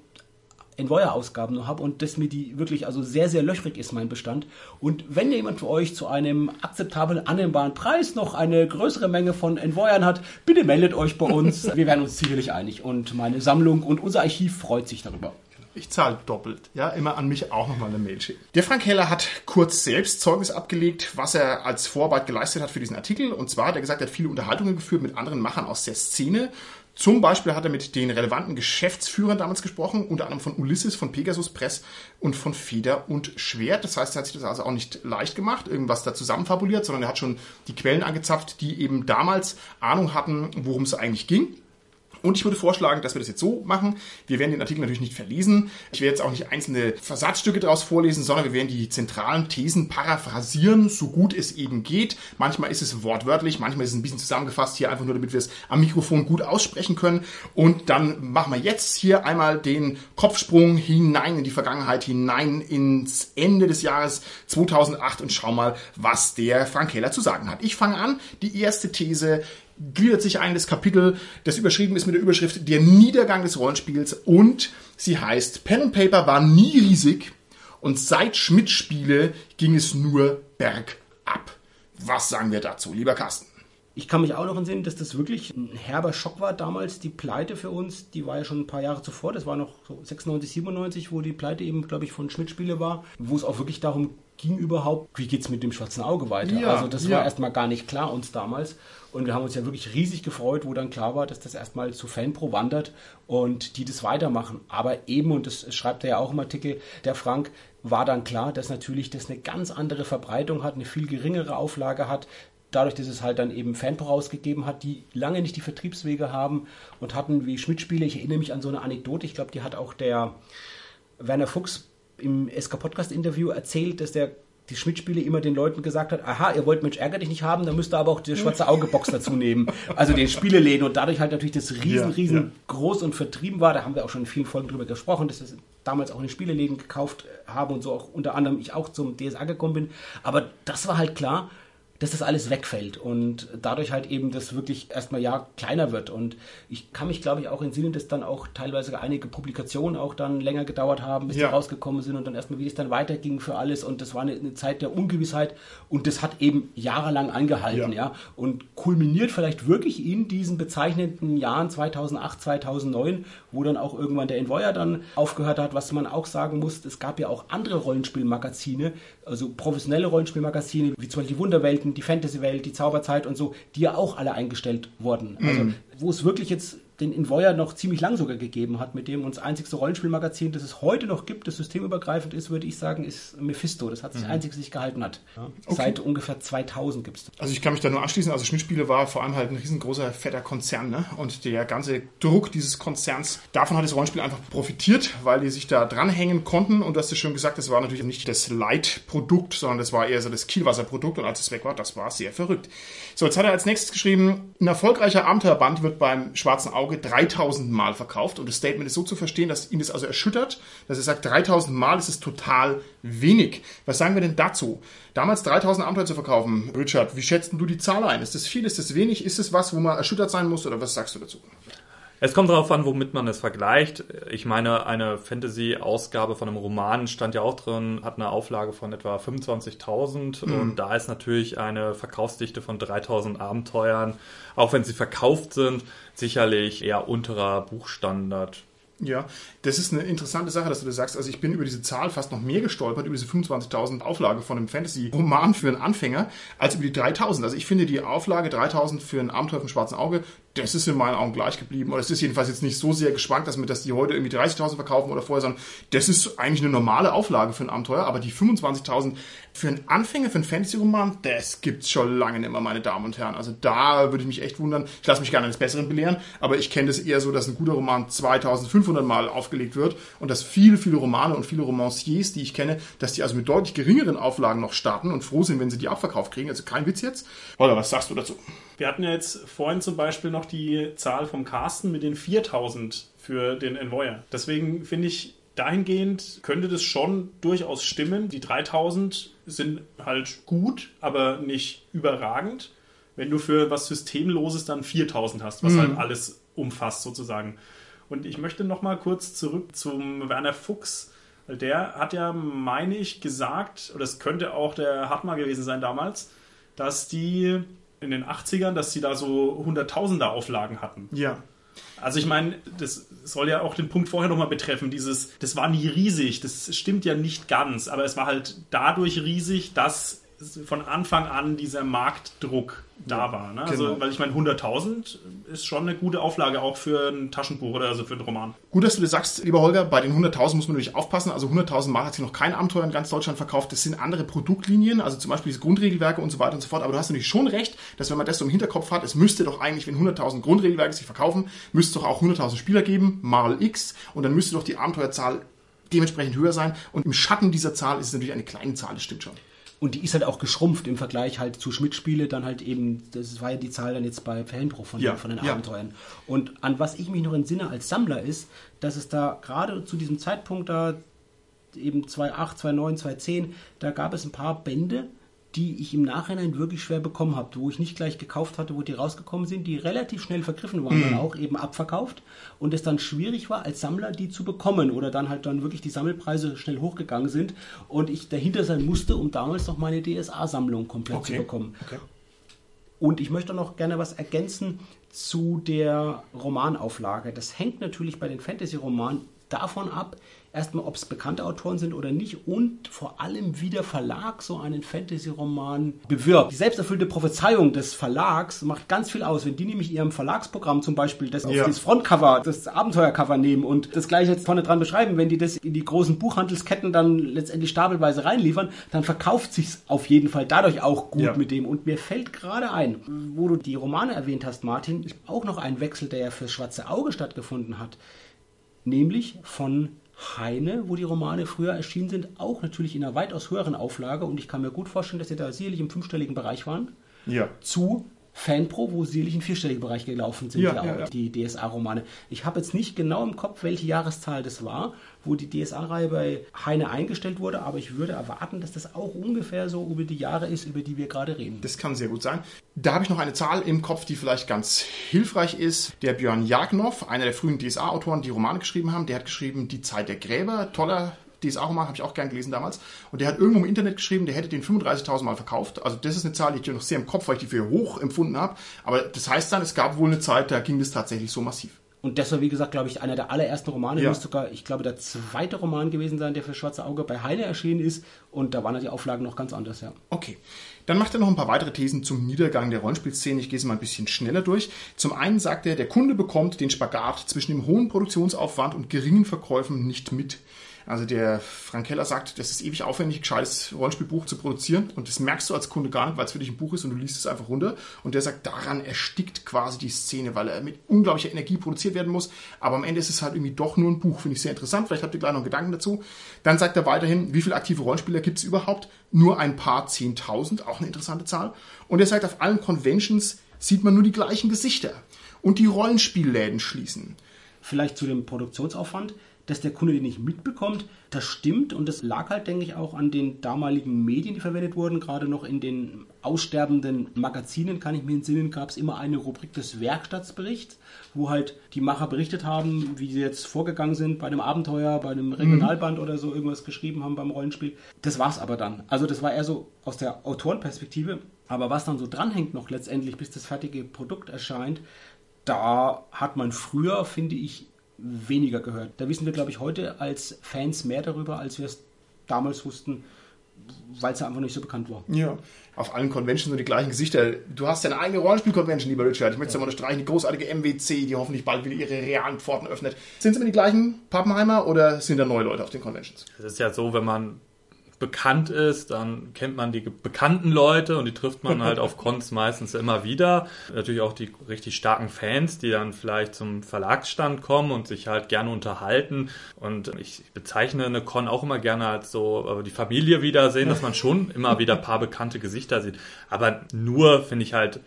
Envoyer-Ausgaben noch habe und dass mir die wirklich also sehr, sehr löchrig ist, mein Bestand. Und wenn jemand für euch zu einem akzeptablen, annehmbaren Preis noch eine größere Menge von Envoyern hat, bitte meldet euch bei uns. Wir werden uns sicherlich einig und meine Sammlung und unser Archiv freut sich darüber. Ich zahle doppelt. Ja, immer an mich auch nochmal eine Mail schicken. Der Frank Heller hat kurz selbst Zeugnis abgelegt, was er als Vorarbeit geleistet hat für diesen Artikel. Und zwar hat er gesagt, er hat viele Unterhaltungen geführt mit anderen Machern aus der Szene. Zum Beispiel hat er mit den relevanten Geschäftsführern damals gesprochen, unter anderem von Ulysses, von Pegasus Press und von Feder und Schwert. Das heißt, er hat sich das also auch nicht leicht gemacht, irgendwas da zusammenfabuliert, sondern er hat schon die Quellen angezapft, die eben damals Ahnung hatten, worum es eigentlich ging. Und ich würde vorschlagen, dass wir das jetzt so machen. Wir werden den Artikel natürlich nicht verlesen. Ich werde jetzt auch nicht einzelne Versatzstücke daraus vorlesen, sondern wir werden die zentralen Thesen paraphrasieren, so gut es eben geht. Manchmal ist es wortwörtlich, manchmal ist es ein bisschen zusammengefasst hier einfach nur, damit wir es am Mikrofon gut aussprechen können. Und dann machen wir jetzt hier einmal den Kopfsprung hinein in die Vergangenheit, hinein ins Ende des Jahres 2008 und schau mal, was der Frank Keller zu sagen hat. Ich fange an. Die erste These gliedert sich ein das Kapitel, das überschrieben ist mit der Überschrift Der Niedergang des Rollenspiels und sie heißt Pen and Paper war nie riesig und seit Schmidt-Spiele ging es nur bergab. Was sagen wir dazu, lieber Carsten? Ich kann mich auch noch entsinnen, dass das wirklich ein herber Schock war damals. Die Pleite für uns, die war ja schon ein paar Jahre zuvor. Das war noch so 96, 97, wo die Pleite eben, glaube ich, von Schmidt-Spiele war. Wo es auch wirklich darum ging überhaupt, wie geht es mit dem schwarzen Auge weiter? Ja, also das ja. war erstmal gar nicht klar uns damals. Und wir haben uns ja wirklich riesig gefreut, wo dann klar war, dass das erstmal zu Fanpro wandert und die das weitermachen. Aber eben, und das schreibt er ja auch im Artikel, der Frank, war dann klar, dass natürlich das eine ganz andere Verbreitung hat, eine viel geringere Auflage hat. Dadurch, dass es halt dann eben Fanpro rausgegeben hat, die lange nicht die Vertriebswege haben und hatten wie Schmidt-Spiele. Ich erinnere mich an so eine Anekdote, ich glaube, die hat auch der Werner Fuchs im SK Podcast Interview erzählt, dass der die Schmidt-Spiele immer den Leuten gesagt hat, aha, ihr wollt Mensch ärger dich nicht haben, dann müsst ihr aber auch die schwarze Auge-Box dazu nehmen. Also den Spieleläden und dadurch halt natürlich das riesen, Ja, riesen ja. groß und vertrieben war. Da haben wir auch schon in vielen Folgen drüber gesprochen, dass wir damals auch in den Spieleläden gekauft haben und so auch unter anderem ich auch zum DSA gekommen bin. Aber das war halt klar, dass das alles wegfällt und dadurch halt eben das wirklich erstmal ja kleiner wird. Und ich kann mich, glaube ich, auch entsinnen, dass dann auch teilweise einige Publikationen auch dann länger gedauert haben, bis Ja. die rausgekommen sind und dann erstmal, wie es dann weiterging für alles. Und das war eine, eine Zeit der Ungewissheit und das hat eben jahrelang angehalten, Ja. ja. Und kulminiert vielleicht wirklich in diesen bezeichneten Jahren 2008, 2009, wo dann auch irgendwann der Envoyer dann aufgehört hat, was man auch sagen muss, es gab ja auch andere Rollenspielmagazine, also professionelle Rollenspielmagazine, wie zum Beispiel die Wunderwelten, die Fantasy-Welt, die Zauberzeit und so, die ja auch alle eingestellt wurden. Also, wo es wirklich jetzt den Envoyer noch ziemlich lang sogar gegeben hat, mit dem uns einzigste Rollenspielmagazin, das es heute noch gibt, das systemübergreifend ist, würde ich sagen, ist Mephisto. Das hat sich einzig sich gehalten hat. Ja. Seit ungefähr 2000 gibt es. Also ich kann mich da nur anschließen. Also Schmidt-Spiele war vor allem halt ein riesengroßer, fetter Konzern. Ne? Und der ganze Druck dieses Konzerns, davon hat das Rollenspiel einfach profitiert, weil die sich da dranhängen konnten. Und du hast ja schon gesagt, das war natürlich nicht das Leitprodukt, sondern das war eher so das Kielwasserprodukt. Und als es weg war, das war sehr verrückt. So, jetzt hat er als nächstes geschrieben, ein erfolgreicher Abenteuerband wird beim Schwarzen Auge 3000 Mal verkauft. Und das Statement ist so zu verstehen, dass ihn das also erschüttert, dass er sagt, 3000 Mal ist es total wenig. Was sagen wir denn dazu? Damals 3000 Abenteuer zu verkaufen, Richard, wie schätzt denn du die Zahl ein? Ist das viel, ist das wenig? Ist es was, wo man erschüttert sein muss oder was sagst du dazu? Es kommt darauf an, womit man es vergleicht. Ich meine, eine Fantasy-Ausgabe von einem Roman stand ja auch drin, hat eine Auflage von etwa 25.000 und da ist natürlich eine Verkaufsdichte von 3.000 Abenteuern, auch wenn sie verkauft sind, sicherlich eher unterer Buchstandard. Ja, das ist eine interessante Sache, dass du das sagst. Also ich bin über diese Zahl fast noch mehr gestolpert, über diese 25.000 Auflage von einem Fantasy-Roman für einen Anfänger, als über die 3.000. Also ich finde die Auflage 3.000 für ein Abenteuer vom Schwarzen Auge, das ist in meinen Augen gleich geblieben. Oder es ist jedenfalls jetzt nicht so sehr geschwankt, dass, wir, dass die heute irgendwie 30.000 verkaufen oder vorher, sondern das ist eigentlich eine normale Auflage für ein Abenteuer. Aber die 25.000 für einen Anfänger, für einen Fantasy-Roman, das gibt's schon lange nicht mehr, meine Damen und Herren. Also da würde ich mich echt wundern. Ich lasse mich gerne eines Besseren belehren, aber ich kenne das eher so, dass ein guter Roman 2500 Mal aufgelegt wird und dass viele, viele Romane und viele Romanciers, die ich kenne, dass die also mit deutlich geringeren Auflagen noch starten und froh sind, wenn sie die auch verkauft kriegen. Also kein Witz jetzt. Oder was sagst du dazu? Wir hatten ja jetzt vorhin zum Beispiel noch die Zahl vom Carsten mit den 4000 für den Envoyer. Deswegen finde ich, dahingehend könnte das schon durchaus stimmen. Die 3000 sind halt gut, aber nicht überragend. Wenn du für was Systemloses dann 4000 hast, was halt alles umfasst sozusagen. Und ich möchte noch mal kurz zurück zum Werner Fuchs. Der hat ja, meine ich, gesagt, oder es könnte auch der Hartmar gewesen sein damals, dass die in den 80ern, dass sie da so Hunderttausender Auflagen hatten. Ja. Also ich meine, das soll ja auch den Punkt vorher nochmal betreffen, dieses, das war nie riesig, das stimmt ja nicht ganz, aber es war halt dadurch riesig, dass von Anfang an dieser Marktdruck da war. Ne? Also, genau. weil ich meine, 100.000 ist schon eine gute Auflage auch für ein Taschenbuch oder also für einen Roman. Gut, dass du das sagst, lieber Holger. Bei den 100.000 muss man natürlich aufpassen. Also 100.000 Mal hat sich noch kein Abenteuer in ganz Deutschland verkauft. Das sind andere Produktlinien, also zum Beispiel diese Grundregelwerke und so weiter und so fort. Aber du hast natürlich schon recht, dass wenn man das so im Hinterkopf hat, es müsste doch eigentlich, wenn 100.000 Grundregelwerke sich verkaufen, müsste es doch auch 100.000 Spieler geben, mal X. Und dann müsste doch die Abenteuerzahl dementsprechend höher sein. Und im Schatten dieser Zahl ist es natürlich eine kleine Zahl, das stimmt schon. Und die ist halt auch geschrumpft im Vergleich halt zu Schmidt-Spiele, dann halt eben, das war ja die Zahl dann jetzt bei Fanpro von, Ja, den, von den ja. Abenteuern. Und an was ich mich noch entsinne als Sammler ist, dass es da gerade zu diesem Zeitpunkt da, eben 2008, 2009, 2010, da gab es ein paar Bände, die ich im Nachhinein wirklich schwer bekommen habe, wo ich nicht gleich gekauft hatte, wo die rausgekommen sind, die relativ schnell vergriffen waren, dann auch eben abverkauft und es dann schwierig war als Sammler die zu bekommen oder dann halt dann wirklich die Sammelpreise schnell hochgegangen sind und ich dahinter sein musste, um damals noch meine DSA-Sammlung komplett Okay. zu bekommen. Okay. Und ich möchte noch gerne was ergänzen zu der Romanauflage. Das hängt natürlich bei den Fantasy-Romanen davon ab, erstmal, ob es bekannte Autoren sind oder nicht und vor allem, wie der Verlag so einen Fantasy-Roman bewirbt. Die selbsterfüllte Prophezeiung des Verlags macht ganz viel aus. Wenn die nämlich ihrem Verlagsprogramm zum Beispiel das auf Ja. das Frontcover, das Abenteuercover nehmen und das gleiche jetzt vorne dran beschreiben, wenn die das in die großen Buchhandelsketten dann letztendlich stapelweise reinliefern, dann verkauft sich's auf jeden Fall dadurch auch gut Ja. mit dem. Und mir fällt gerade ein, wo du die Romane erwähnt hast, Martin, auch noch ein Wechsel, der ja fürs Schwarze Auge stattgefunden hat nämlich von Heine, wo die Romane früher erschienen sind, auch natürlich in einer weitaus höheren Auflage und ich kann mir gut vorstellen, dass sie da sicherlich im fünfstelligen Bereich waren, Ja. zu Fanpro, wo sicherlich im vierstelligen Bereich gelaufen sind, Ja, ja, ja. die DSA-Romane. Ich habe jetzt nicht genau im Kopf, welche Jahreszahl das war, wo die DSA-Reihe bei Heine eingestellt wurde, aber ich würde erwarten, dass das auch ungefähr so über die Jahre ist, über die wir gerade reden. Das kann sehr gut sein. Da habe ich noch eine Zahl im Kopf, die vielleicht ganz hilfreich ist. Der Björn Jagnow, einer der frühen DSA-Autoren, die Romane geschrieben haben, der hat geschrieben Die Zeit der Gräber, toller DSA-Roman, habe ich auch gern gelesen damals. Und der hat irgendwo im Internet geschrieben, der hätte den 35.000 Mal verkauft. Also das ist eine Zahl, die ich noch sehr im Kopf, weil ich die für hoch empfunden habe. Aber das heißt dann, es gab wohl eine Zeit, da ging das tatsächlich so massiv. Und das war, wie gesagt, glaube ich, einer der allerersten Romane. Ja. Müsste sogar, ich glaube, der zweite Roman gewesen sein, der für Schwarze Auge bei Heine erschienen ist. Und da waren die Auflagen noch ganz anders, ja. Okay. Dann macht er noch ein paar weitere Thesen zum Niedergang der Rollenspielszene. Ich gehe sie mal ein bisschen schneller durch. Zum einen sagt er, der Kunde bekommt den Spagat zwischen dem hohen Produktionsaufwand und geringen Verkäufen nicht mit. Also der Frank Keller sagt, das ist ewig aufwendig, ein gescheites Rollenspielbuch zu produzieren und das merkst du als Kunde gar nicht, weil es für dich ein Buch ist und du liest es einfach runter. Und der sagt, daran erstickt quasi die Szene, weil er mit unglaublicher Energie produziert werden muss. Aber am Ende ist es halt irgendwie doch nur ein Buch. Finde ich sehr interessant. Vielleicht habt ihr gleich noch einen Gedanken dazu. Dann sagt er weiterhin, wie viele aktive Rollenspieler gibt es überhaupt? Nur ein paar Zehntausend, auch eine interessante Zahl. Und er sagt, auf allen Conventions sieht man nur die gleichen Gesichter. Und die Rollenspielläden schließen. Vielleicht zu dem Produktionsaufwand, dass der Kunde den nicht mitbekommt, das stimmt und das lag halt, denke ich, auch an den damaligen Medien, die verwendet wurden. Gerade noch in den aussterbenden Magazinen, kann ich mir entsinnen, gab es immer eine Rubrik des Werkstattsberichts, wo halt die Macher berichtet haben, wie sie jetzt vorgegangen sind bei einem Abenteuer, bei einem Regionalband oder so irgendwas geschrieben haben beim Rollenspiel. Das war's aber dann. Also das war eher so aus der Autorenperspektive. Aber was dann so dranhängt noch letztendlich, bis das fertige Produkt erscheint, da hat man früher, finde ich, weniger gehört. Da wissen wir, glaube ich, heute als Fans mehr darüber, als wir es damals wussten, weil es ja einfach nicht so bekannt war. Ja. Auf allen Conventions nur die gleichen Gesichter. Du hast deine eigene Rollenspiel-Convention, lieber Richard. Ich möchte es ja. mal unterstreichen. Die großartige MWC, die hoffentlich bald wieder ihre realen Pforten öffnet. Sind es immer die gleichen Pappenheimer oder sind da neue Leute auf den Conventions? Es ist ja so, wenn man bekannt ist, dann kennt man die bekannten Leute und die trifft man halt auf Cons meistens immer wieder. Natürlich auch die richtig starken Fans, die dann vielleicht zum Verlagsstand kommen und sich halt gerne unterhalten. Und ich bezeichne eine Con auch immer gerne als so äh, die Familie wiedersehen, dass man schon immer wieder ein paar bekannte Gesichter sieht. Aber nur finde ich halt,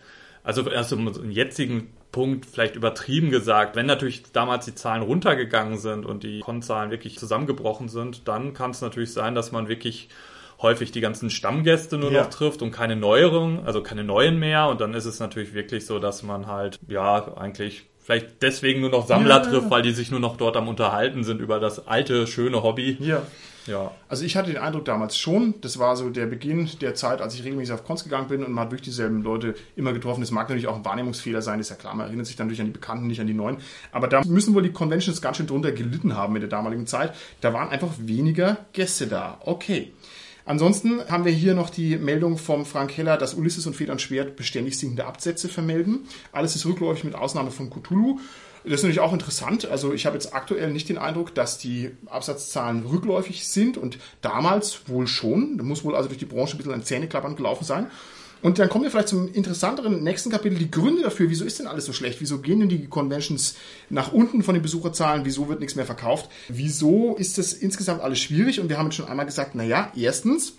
also erst im jetzigen Punkt vielleicht übertrieben gesagt. Wenn natürlich damals die Zahlen runtergegangen sind und die Konzahlen wirklich zusammengebrochen sind, dann kann es natürlich sein, dass man wirklich häufig die ganzen Stammgäste nur Ja. noch trifft und keine neueren, also keine neuen mehr. Und dann ist es natürlich wirklich so, dass man halt, ja, eigentlich vielleicht deswegen nur noch Sammler Ja. trifft, weil die sich nur noch dort am Unterhalten sind über das alte, schöne Hobby. Ja. Ja. Also ich hatte den Eindruck damals schon, das war so der Beginn der Zeit, als ich regelmäßig auf Cons gegangen bin und man hat wirklich dieselben Leute immer getroffen. Das mag natürlich auch ein Wahrnehmungsfehler sein, ist ja klar, man erinnert sich dann natürlich an die Bekannten, nicht an die Neuen. Aber da müssen wohl die Conventions ganz schön drunter gelitten haben in der damaligen Zeit. Da waren einfach weniger Gäste da. Okay. Ansonsten haben wir hier noch die Meldung vom Frank Heller, dass Ulysses und Feder und Schwert beständig sinkende Absätze vermelden. Alles ist rückläufig mit Ausnahme von Cthulhu. Das ist natürlich auch interessant. Also ich habe jetzt aktuell nicht den Eindruck, dass die Absatzzahlen rückläufig sind und damals wohl schon. Da muss wohl also durch die Branche ein bisschen ein Zähneklappern gelaufen sein. Und dann kommen wir vielleicht zum interessanteren nächsten Kapitel, die Gründe dafür. Wieso ist denn alles so schlecht? Wieso gehen denn die Conventions nach unten von den Besucherzahlen? Wieso wird nichts mehr verkauft? Wieso ist das insgesamt alles schwierig? Und wir haben jetzt schon einmal gesagt, naja, erstens,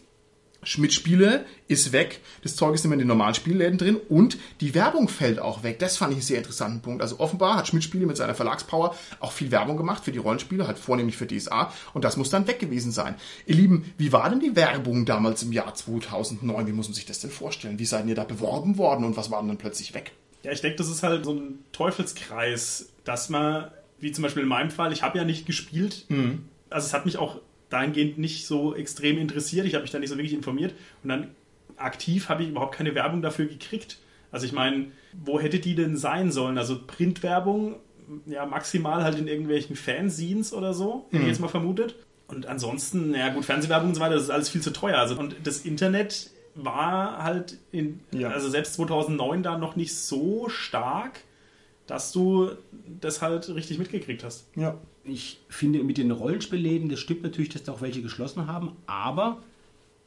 Schmidt-Spiele ist weg, das Zeug ist nicht mehr in den normalen Spielläden drin und die Werbung fällt auch weg. Das fand ich einen sehr interessanten Punkt. Also offenbar hat Schmidt-Spiele mit seiner Verlagspower auch viel Werbung gemacht für die Rollenspiele, halt vornehmlich für DSA und das muss dann weg gewesen sein. Ihr Lieben, wie war denn die Werbung damals im Jahr 2009? Wie muss man sich das denn vorstellen? Wie seid ihr da beworben worden und was war denn dann plötzlich weg? Ja, ich denke, das ist halt so ein Teufelskreis, dass man, wie zum Beispiel in meinem Fall, ich habe ja nicht gespielt. Also es hat mich auch dahingehend nicht so extrem interessiert. Ich habe mich da nicht so wirklich informiert. Und dann aktiv habe ich überhaupt keine Werbung dafür gekriegt. Also ich meine, wo hätte die denn sein sollen? Also Printwerbung ja, maximal halt in irgendwelchen Fanzines oder so, hätte ich jetzt mal vermutet. Und ansonsten, ja gut, Fernsehwerbung und so weiter, das ist alles viel zu teuer. Also, und das Internet war halt, in, Ja. also selbst 2009 da noch nicht so stark, dass du das halt richtig mitgekriegt hast. Ja. Ich finde, mit den Rollenspielläden, das stimmt natürlich, dass da auch welche geschlossen haben, aber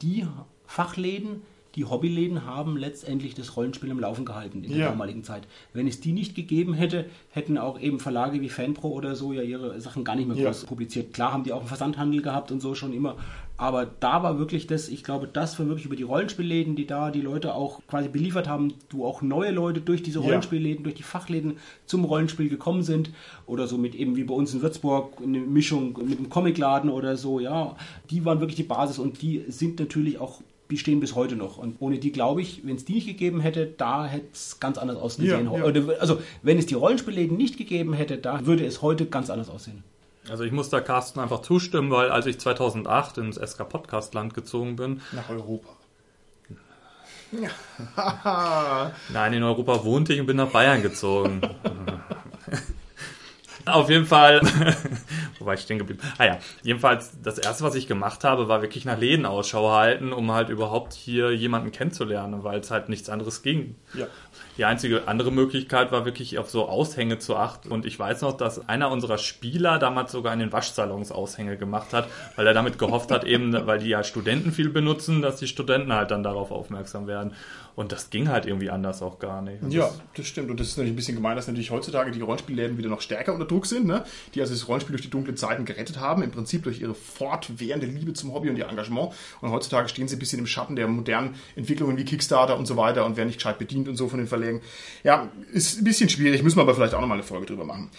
die Fachläden, die Hobbyläden haben letztendlich das Rollenspiel im Laufen gehalten in der Ja. damaligen Zeit. Wenn es die nicht gegeben hätte, hätten auch eben Verlage wie Fanpro oder so ja ihre Sachen gar nicht mehr Ja. groß publiziert. Klar haben die auch einen Versandhandel gehabt und so schon immer, aber da war wirklich das, ich glaube, das war wirklich über die Rollenspielläden, die da die Leute auch quasi beliefert haben, du auch neue Leute durch diese Ja. Rollenspielläden, durch die Fachläden zum Rollenspiel gekommen sind oder so mit eben wie bei uns in Würzburg eine Mischung mit einem Comicladen oder so, ja, die waren wirklich die Basis und die sind natürlich auch die stehen bis heute noch. Und ohne die, glaube ich, wenn es die nicht gegeben hätte, da hätte es ganz anders ausgesehen. Ja, ja. Also, wenn es die Rollenspielläden nicht gegeben hätte, da würde es heute ganz anders aussehen. Also ich muss da Carsten einfach zustimmen, weil als ich 2008 ins SK Podcast Land gezogen bin, Nach Europa. Nein, in Europa wohnte ich und bin nach Bayern gezogen. Auf jeden Fall, wo war ich stehen geblieben? Ah ja, jedenfalls das erste, was ich gemacht habe, war wirklich nach Läden Ausschau halten, um halt überhaupt hier jemanden kennenzulernen, weil es halt nichts anderes ging. Ja. Die einzige andere Möglichkeit war wirklich auf so Aushänge zu achten. Und ich weiß noch, dass einer unserer Spieler damals sogar in den Waschsalons Aushänge gemacht hat, weil er damit gehofft hat, eben, weil die ja Studenten viel benutzen, dass die Studenten halt dann darauf aufmerksam werden. Und das ging halt irgendwie anders auch gar nicht. Und Ja, das- das stimmt. Und das ist natürlich ein bisschen gemein, dass natürlich heutzutage die Rollenspielläden wieder noch stärker unter Druck sind, ne? die also das Rollenspiel durch die dunklen Zeiten gerettet haben, im Prinzip durch ihre fortwährende Liebe zum Hobby und ihr Engagement. Und heutzutage stehen sie ein bisschen im Schatten der modernen Entwicklungen wie Kickstarter und so weiter und werden nicht gescheit bedient und so von den Verlegen. Ja, ist ein bisschen schwierig, müssen wir aber vielleicht auch nochmal eine Folge drüber machen.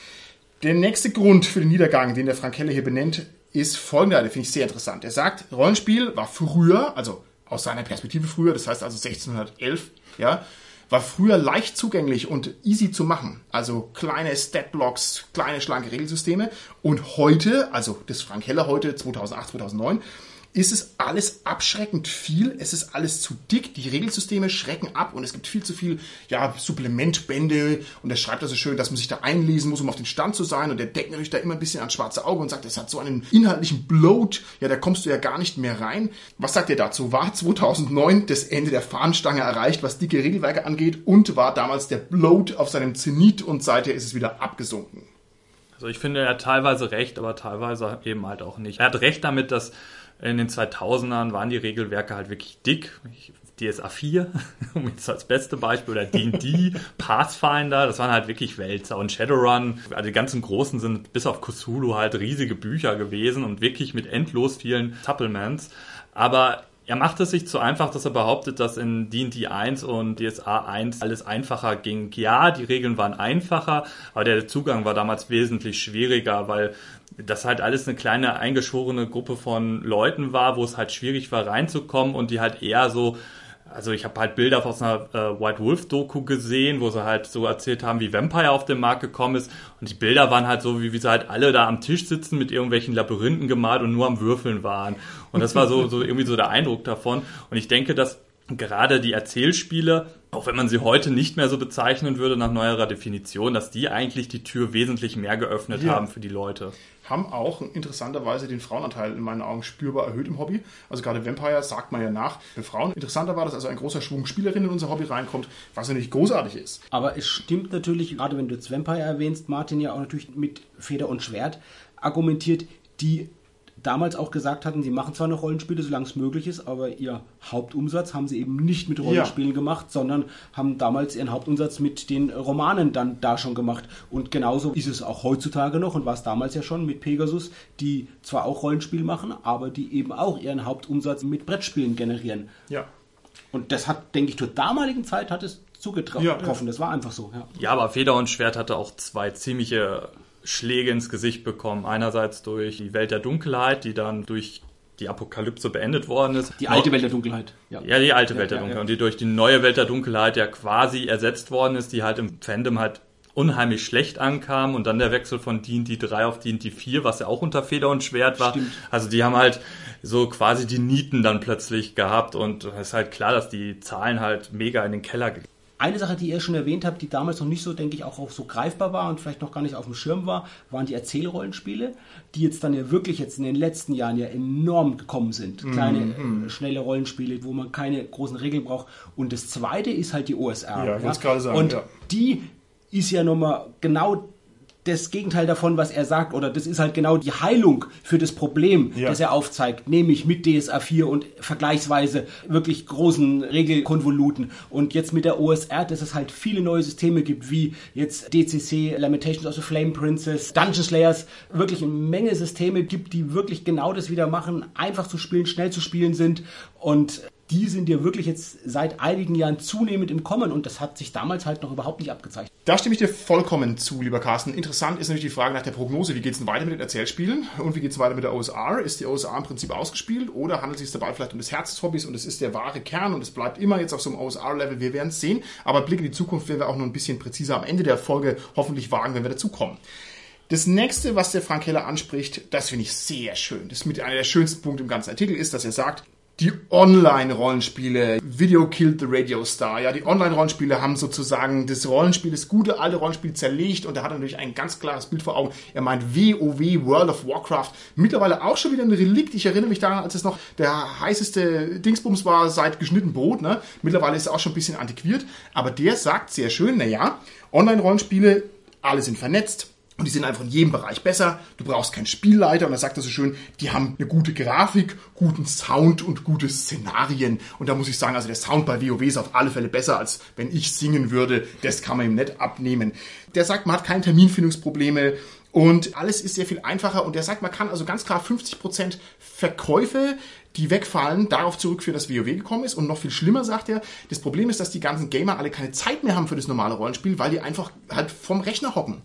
Der nächste Grund für den Niedergang, den der Frank Heller hier benennt, ist folgender, den finde ich sehr interessant. Er sagt, Rollenspiel war früher, also aus seiner Perspektive früher, das heißt also 1611, ja, war früher leicht zugänglich und easy zu machen. Also kleine Statblocks, kleine schlanke Regelsysteme. Und heute, also das Frank Heller heute, 2008, 2009, ist es alles abschreckend viel. Es ist alles zu dick. Die Regelsysteme schrecken ab und es gibt viel zu viel ja, Supplementbände. Und er schreibt also schön, dass man sich da einlesen muss, um auf den Stand zu sein. Und er deckt natürlich da immer ein bisschen ans schwarze Auge und sagt, es hat so einen inhaltlichen Bloat. Ja, da kommst du ja gar nicht mehr rein. Was sagt er dazu? War 2009 das Ende der Fahnenstange erreicht, was dicke Regelwerke angeht? Und war damals der Bloat auf seinem Zenit und seither ist es wieder abgesunken? Also ich finde, er hat teilweise recht, aber teilweise eben halt auch nicht. Er hat recht damit, dass in den 2000ern waren die Regelwerke halt wirklich dick. Ich- DSA 4, um jetzt als beste Beispiel, oder D&D, Pathfinder, das waren halt wirklich Wälzer und Shadowrun. Also die ganzen großen sind bis auf Cthulhu halt riesige Bücher gewesen und wirklich mit endlos vielen Supplements. Aber er macht es sich zu einfach, dass er behauptet, dass in D&D 1 und DSA 1 alles einfacher ging. Ja, die Regeln waren einfacher, aber der Zugang war damals wesentlich schwieriger, weil das halt alles eine kleine eingeschworene Gruppe von Leuten war, wo es halt schwierig war reinzukommen und die halt eher so also ich habe halt Bilder aus einer äh, White Wolf Doku gesehen, wo sie halt so erzählt haben, wie Vampire auf den Markt gekommen ist. Und die Bilder waren halt so, wie, wie sie halt alle da am Tisch sitzen mit irgendwelchen Labyrinthen gemalt und nur am Würfeln waren. Und das war so, so irgendwie so der Eindruck davon. Und ich denke, dass gerade die Erzählspiele, auch wenn man sie heute nicht mehr so bezeichnen würde nach neuerer Definition, dass die eigentlich die Tür wesentlich mehr geöffnet Ja. haben für die Leute. haben auch interessanterweise den Frauenanteil in meinen Augen spürbar erhöht im Hobby. Also gerade Vampire sagt man ja nach für Frauen. Interessanter war, dass also ein großer Schwung Spielerinnen in unser Hobby reinkommt, was natürlich großartig ist. Aber es stimmt natürlich, gerade wenn du jetzt Vampire erwähnst, Martin ja auch natürlich mit Feder und Schwert argumentiert, die damals auch gesagt hatten, sie machen zwar noch Rollenspiele, solange es möglich ist, aber ihr Hauptumsatz haben sie eben nicht mit Rollenspielen gemacht, sondern haben damals ihren Hauptumsatz mit den Romanen dann da schon gemacht. Und genauso ist es auch heutzutage noch und war es damals ja schon mit Pegasus, die zwar auch Rollenspiel machen, aber die eben auch ihren Hauptumsatz mit Brettspielen generieren. Ja. Und das hat, denke ich, zur damaligen Zeit hat es zugetroffen. Ja, ja. Das war einfach so, ja. Ja, aber Feder und Schwert hatte auch zwei ziemliche Schläge ins Gesicht bekommen. Einerseits durch die Welt der Dunkelheit, die dann durch die Apokalypse beendet worden ist. Die alte Welt der Dunkelheit. Ja, Ja, die alte Welt der ja, Dunkelheit. ja. Und die durch die neue Welt der Dunkelheit ja quasi ersetzt worden ist, die halt im Fandom halt unheimlich schlecht ankam und dann der Wechsel von D&D 3 auf D&D 4, was ja auch unter Feder und Schwert war. Stimmt. Also die haben halt so quasi die Nieten dann plötzlich gehabt und es ist halt klar, dass die Zahlen halt mega in den Keller. Eine Sache, die ihr schon erwähnt habt, die damals noch nicht so, denke ich, auch, auch so greifbar war und vielleicht noch gar nicht auf dem Schirm war, waren die Erzählrollenspiele, die jetzt dann ja wirklich jetzt in den letzten Jahren ja enorm gekommen sind. Kleine, Mhm. äh, schnelle Rollenspiele, wo man keine großen Regeln braucht. Und das zweite ist halt die OSR. Ja, es gerade sagen, Und ja. die ist ja nochmal genau das Gegenteil davon, was er sagt, oder das ist halt genau die Heilung für das Problem, Ja. das er aufzeigt, nämlich mit DSA 4 und vergleichsweise wirklich großen Regelkonvoluten. Und jetzt mit der OSR, dass es halt viele neue Systeme gibt, wie jetzt DCC, Lamentations of the Flame Princess, Dungeon Slayers, wirklich eine Menge Systeme gibt, die wirklich genau das wieder machen, einfach zu spielen, schnell zu spielen sind und die sind ja wirklich jetzt seit einigen Jahren zunehmend im Kommen und das hat sich damals halt noch überhaupt nicht abgezeichnet. Da stimme ich dir vollkommen zu, lieber Carsten. Interessant ist natürlich die Frage nach der Prognose. Wie geht es denn weiter mit den Erzählspielen? Und wie geht es weiter mit der OSR? Ist die OSR im Prinzip ausgespielt oder handelt es sich dabei vielleicht um das Herz des Hobbys und es ist der wahre Kern und es bleibt immer jetzt auf so einem OSR-Level? Wir werden es sehen. Aber Blick in die Zukunft werden wir auch noch ein bisschen präziser am Ende der Folge hoffentlich wagen, wenn wir dazu kommen. Das nächste, was der Frank Heller anspricht, das finde ich sehr schön. Das ist mit einer der schönsten Punkte im ganzen Artikel ist, dass er sagt, die Online-Rollenspiele, Video killed the Radio Star. Ja, die Online-Rollenspiele haben sozusagen das Rollenspiel, das gute alte Rollenspiel zerlegt und er hat natürlich ein ganz klares Bild vor Augen. Er meint WoW, World of Warcraft, mittlerweile auch schon wieder ein Relikt. Ich erinnere mich daran, als es noch der heißeste Dingsbums war seit geschnitten Brot. Ne? Mittlerweile ist er auch schon ein bisschen antiquiert, aber der sagt sehr schön, naja, Online-Rollenspiele, alle sind vernetzt. Und die sind einfach in jedem Bereich besser. Du brauchst keinen Spielleiter. Und da sagt er so schön, die haben eine gute Grafik, guten Sound und gute Szenarien. Und da muss ich sagen, also der Sound bei WoW ist auf alle Fälle besser, als wenn ich singen würde. Das kann man ihm nicht abnehmen. Der sagt, man hat keine Terminfindungsprobleme. Und alles ist sehr viel einfacher. Und der sagt, man kann also ganz klar 50% Verkäufe die wegfallen, darauf zurückführen, dass WoW gekommen ist. Und noch viel schlimmer sagt er, das Problem ist, dass die ganzen Gamer alle keine Zeit mehr haben für das normale Rollenspiel, weil die einfach halt vom Rechner hocken.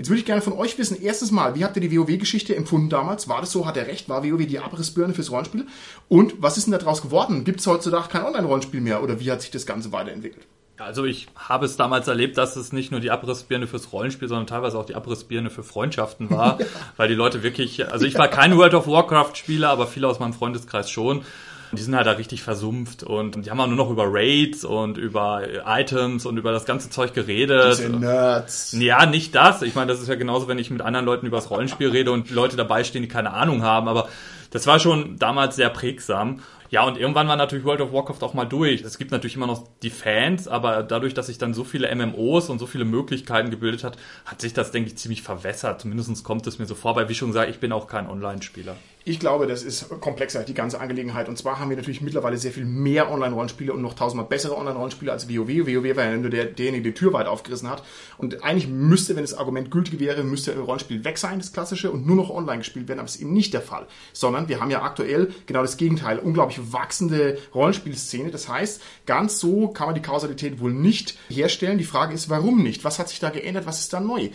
Jetzt würde ich gerne von euch wissen, erstens mal, wie habt ihr die WoW-Geschichte empfunden damals? War das so? Hat er recht? War WoW die Abrissbirne fürs Rollenspiel? Und was ist denn daraus geworden? Gibt es heutzutage kein Online-Rollenspiel mehr? Oder wie hat sich das Ganze weiterentwickelt? Also ich habe es damals erlebt, dass es nicht nur die Abrissbirne fürs Rollenspiel, sondern teilweise auch die Abrissbirne für Freundschaften war, weil die Leute wirklich, also ich war kein World of Warcraft Spieler, aber viele aus meinem Freundeskreis schon. Die sind halt da richtig versumpft und die haben auch nur noch über Raids und über Items und über das ganze Zeug geredet. Diese Nerds. Ja, nicht das. Ich meine, das ist ja genauso, wenn ich mit anderen Leuten über das Rollenspiel rede und Leute dabei stehen, die keine Ahnung haben. Aber das war schon damals sehr prägsam. Ja, und irgendwann war natürlich World of Warcraft auch mal durch. Es gibt natürlich immer noch die Fans, aber dadurch, dass sich dann so viele MMOs und so viele Möglichkeiten gebildet hat, hat sich das, denke ich, ziemlich verwässert. Zumindest kommt es mir so vor, weil, wie schon gesagt, ich bin auch kein Online-Spieler. Ich glaube, das ist komplexer, die ganze Angelegenheit. Und zwar haben wir natürlich mittlerweile sehr viel mehr Online-Rollenspiele und noch tausendmal bessere Online-Rollenspiele als WoW. WoW war ja nur der, derjenige, der die Tür weit aufgerissen hat. Und eigentlich müsste, wenn das Argument gültig wäre, müsste ein Rollenspiel weg sein, das klassische, und nur noch online gespielt werden. Aber das ist eben nicht der Fall. Sondern wir haben ja aktuell genau das Gegenteil. Unglaublich wachsende Rollenspielszene. Das heißt, ganz so kann man die Kausalität wohl nicht herstellen. Die Frage ist, warum nicht? Was hat sich da geändert? Was ist da neu?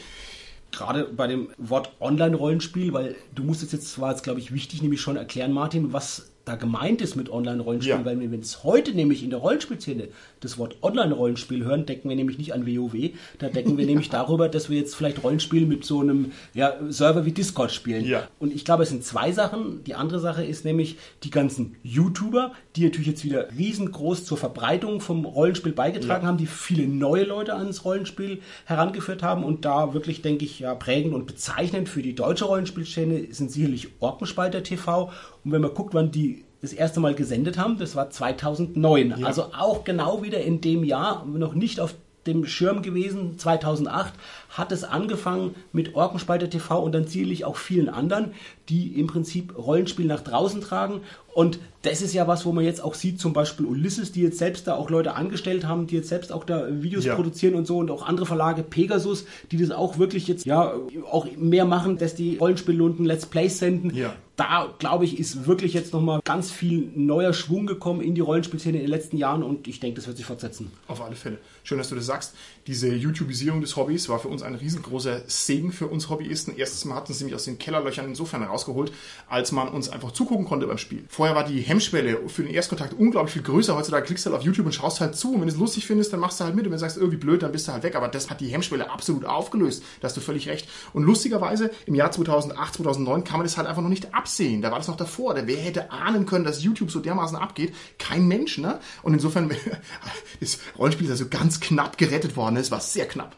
Gerade bei dem Wort Online-Rollenspiel, weil du musst jetzt, war jetzt glaube ich wichtig, nämlich schon erklären, Martin, was da gemeint ist mit Online-Rollenspiel, Ja. weil wir, wenn es heute nämlich in der Rollenspielszene das Wort Online-Rollenspiel hören, denken wir nämlich nicht an WoW, da denken wir nämlich darüber, dass wir jetzt vielleicht Rollenspiel mit so einem ja, Server wie Discord spielen. Ja. Und ich glaube, es sind zwei Sachen. Die andere Sache ist nämlich die ganzen YouTuber, die natürlich jetzt wieder riesengroß zur Verbreitung vom Rollenspiel beigetragen Ja. haben, die viele neue Leute ans Rollenspiel herangeführt haben und da wirklich, denke ich, ja, prägend und bezeichnend für die deutsche Rollenspielszene sind sicherlich Orkenspalter TV. Und wenn man guckt, wann die das erste Mal gesendet haben, das war 2009. Also auch genau wieder in dem Jahr, noch nicht auf dem Schirm gewesen, 2008, hat es angefangen mit Orkenspalter TV und dann sicherlich auch vielen anderen, die im Prinzip Rollenspiel nach draußen tragen. Und das ist ja was, wo man jetzt auch sieht, zum Beispiel Ulysses, die jetzt selbst da auch Leute angestellt haben, die jetzt selbst auch da Videos Ja. produzieren und so und auch andere Verlage, Pegasus, die das auch wirklich jetzt ja auch mehr machen, dass die Rollenspiellunden Let's Plays senden. Ja. Da, glaube ich, ist wirklich jetzt nochmal ganz viel neuer Schwung gekommen in die Rollenspielszene in den letzten Jahren und ich denke, das wird sich fortsetzen. Auf alle Fälle. Schön, dass du das sagst. Diese YouTubisierung des Hobbys war für uns ein riesengroßer Segen für uns Hobbyisten. Erstens mal hat uns nämlich aus den Kellerlöchern insofern herausgeholt, als man uns einfach zugucken konnte beim Spiel. Vorher war die Hemmschwelle für den Erstkontakt unglaublich viel größer. Heutzutage klickst du halt auf YouTube und schaust halt zu. Und wenn du es lustig findest, dann machst du halt mit. Und wenn du sagst, irgendwie blöd, dann bist du halt weg. Aber das hat die Hemmschwelle absolut aufgelöst. Da hast du völlig recht. Und lustigerweise, im Jahr 2008, 2009 kann man das halt einfach noch nicht ab. Absehen. Da war das noch davor. Da wer hätte ahnen können, dass YouTube so dermaßen abgeht? Kein Mensch, ne? Und insofern, das Rollenspiel ist also ganz knapp gerettet worden. Es war sehr knapp.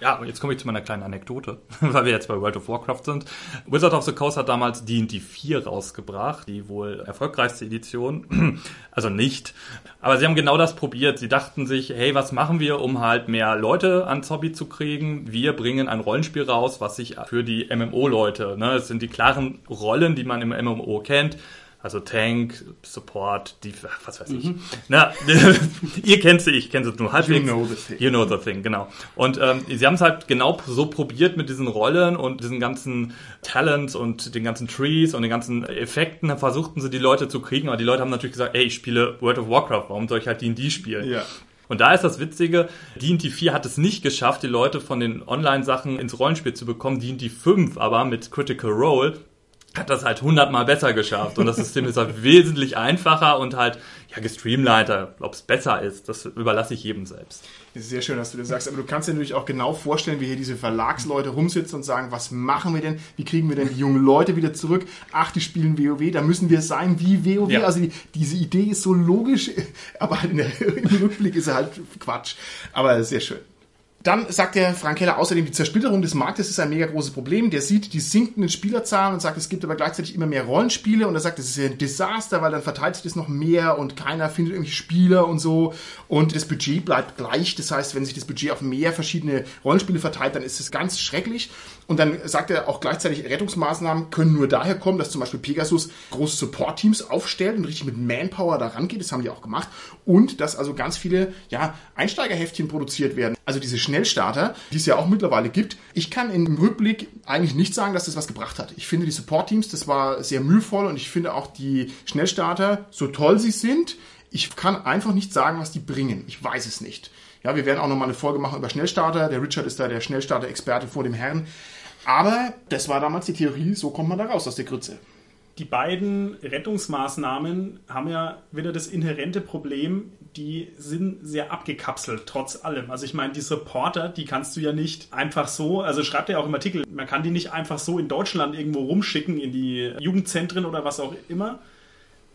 Ja, und jetzt komme ich zu meiner kleinen Anekdote, weil wir jetzt bei World of Warcraft sind. Wizard of the Coast hat damals D&D 4 rausgebracht, die wohl erfolgreichste Edition. Also nicht. Aber sie haben genau das probiert. Sie dachten sich, hey, was machen wir, um halt mehr Leute ans Hobby zu kriegen? Wir bringen ein Rollenspiel raus, was sich für die MMO-Leute, ne, es sind die klaren Rollen, die man im MMO kennt, also Tank, Support, die, was weiß ich. Mhm. Na, ihr kennt sie, ich kenne sie nur halbwegs. You know the thing. You know the thing, genau. Und ähm, sie haben es halt genau so probiert mit diesen Rollen und diesen ganzen Talents und den ganzen Trees und den ganzen Effekten. Versuchten sie die Leute zu kriegen, aber die Leute haben natürlich gesagt, ey, ich spiele World of Warcraft, warum soll ich halt D&D spielen? Ja. Und da ist das Witzige, D&D 4 hat es nicht geschafft, die Leute von den Online-Sachen ins Rollenspiel zu bekommen. D&D 5 aber mit Critical Role hat das halt hundertmal besser geschafft. Und das System ist halt wesentlich einfacher und halt ja gestreamliner. Ob es besser ist, das überlasse ich jedem selbst. Ist sehr schön, dass du das sagst. Aber du kannst dir natürlich auch genau vorstellen, wie hier diese Verlagsleute rumsitzen und sagen, was machen wir denn? Wie kriegen wir denn die jungen Leute wieder zurück? Ach, die spielen WoW, da müssen wir sein wie WoW. Ja. Also die, diese Idee ist so logisch, aber halt in der, im Rückblick ist er halt Quatsch. Aber sehr schön. Dann sagt der Frank Keller außerdem, die Zersplitterung des Marktes ist ein mega großes Problem. Der sieht die sinkenden Spielerzahlen und sagt, es gibt aber gleichzeitig immer mehr Rollenspiele und er sagt, das ist ein Desaster, weil dann verteilt sich das noch mehr und keiner findet irgendwelche Spieler und so und das Budget bleibt gleich. Das heißt, wenn sich das Budget auf mehr verschiedene Rollenspiele verteilt, dann ist es ganz schrecklich. Und dann sagt er auch gleichzeitig, Rettungsmaßnahmen können nur daher kommen, dass zum Beispiel Pegasus große Support-Teams aufstellt und richtig mit Manpower da rangeht. Das haben die auch gemacht. Und dass also ganz viele ja, Einsteigerheftchen produziert werden. Also diese Schnellstarter, die es ja auch mittlerweile gibt. Ich kann im Rückblick eigentlich nicht sagen, dass das was gebracht hat. Ich finde die Support-Teams, das war sehr mühevoll und ich finde auch die Schnellstarter, so toll sie sind, ich kann einfach nicht sagen, was die bringen. Ich weiß es nicht. Ja, wir werden auch nochmal eine Folge machen über Schnellstarter. Der Richard ist da der Schnellstarter-Experte vor dem Herrn. Aber das war damals die Theorie, so kommt man da raus aus der Grütze. Die beiden Rettungsmaßnahmen haben ja wieder das inhärente Problem, die sind sehr abgekapselt, trotz allem. Also ich meine, die Supporter, die kannst du ja nicht einfach so, also schreibt er auch im Artikel, man kann die nicht einfach so in Deutschland irgendwo rumschicken, in die Jugendzentren oder was auch immer,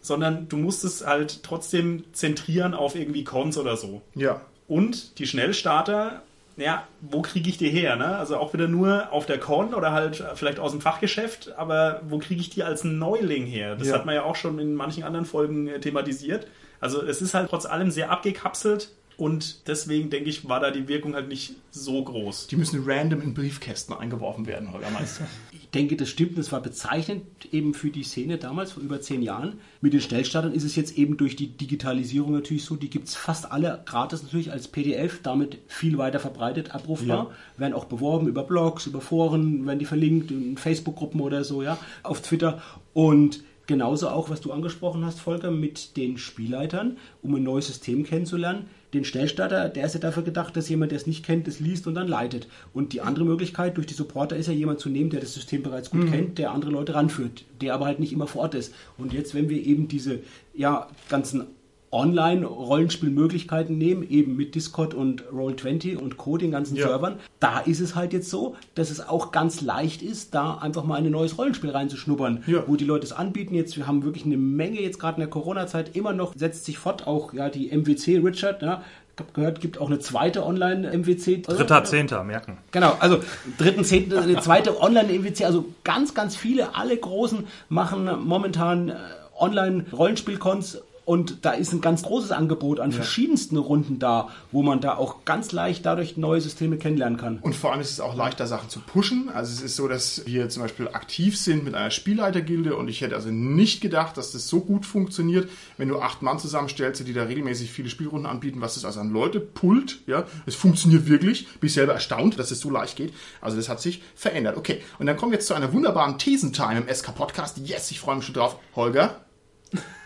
sondern du musst es halt trotzdem zentrieren auf irgendwie Cons oder so. Ja. Und die Schnellstarter, ja, wo kriege ich die her? Ne? Also auch wieder nur auf der Con oder halt vielleicht aus dem Fachgeschäft, aber wo kriege ich die als Neuling her? Das Ja. hat man ja auch schon in manchen anderen Folgen äh, thematisiert. Also es ist halt trotz allem sehr abgekapselt und deswegen denke ich, war da die Wirkung halt nicht so groß. Die müssen random in Briefkästen eingeworfen werden, Holger Meister. Ich denke, das stimmt. Das war bezeichnend eben für die Szene damals, vor über zehn Jahren. Mit den Stellstartern ist es jetzt eben durch die Digitalisierung natürlich so, die gibt es fast alle gratis natürlich als PDF, damit viel weiter verbreitet, abrufbar. Ja. Werden auch beworben über Blogs, über Foren, werden die verlinkt in Facebook-Gruppen oder so, ja, auf Twitter. Und genauso auch, was du angesprochen hast, Volker, mit den Spielleitern, um ein neues System kennenzulernen. Den Schnellstarter, der ist ja dafür gedacht, dass jemand, der es nicht kennt, das liest und dann leitet. Und die andere Möglichkeit, durch die Supporter ist ja jemand zu nehmen, der das System bereits gut kennt, der andere Leute ranführt, der aber halt nicht immer vor Ort ist. Und jetzt, wenn wir eben diese ja, ganzen Online-Rollenspielmöglichkeiten nehmen, eben mit Discord und Roll20 und Co., den ganzen Ja. Servern, da ist es halt jetzt so, dass es auch ganz leicht ist, da einfach mal in ein neues Rollenspiel reinzuschnuppern, Ja. wo die Leute es anbieten. Jetzt, wir haben wirklich eine Menge jetzt gerade in der Corona-Zeit immer noch, setzt sich fort, auch ja die MWC Richard, ja, habe gehört, gibt auch eine zweite Online-MWC. Dritter, Zehnter, merken. Genau, also dritten, zehnten, eine zweite Online-MWC, also ganz, ganz viele, alle Großen machen momentan äh, Online-Rollenspiel-Cons und da ist ein ganz großes Angebot an verschiedensten Runden da, wo man da auch ganz leicht dadurch neue Systeme kennenlernen kann. Und vor allem ist es auch leichter, Sachen zu pushen. Also es ist so, dass wir zum Beispiel aktiv sind mit einer Spielleitergilde und ich hätte also nicht gedacht, dass das so gut funktioniert, wenn du acht Mann zusammenstellst, die da regelmäßig viele Spielrunden anbieten, was das also an Leute pullt. Ja, es funktioniert wirklich. Bin ich selber erstaunt, dass es so leicht geht. Also das hat sich verändert. Okay, und dann kommen wir jetzt zu einer wunderbaren Thesentime im SK-Podcast. Yes, ich freue mich schon drauf. Holger?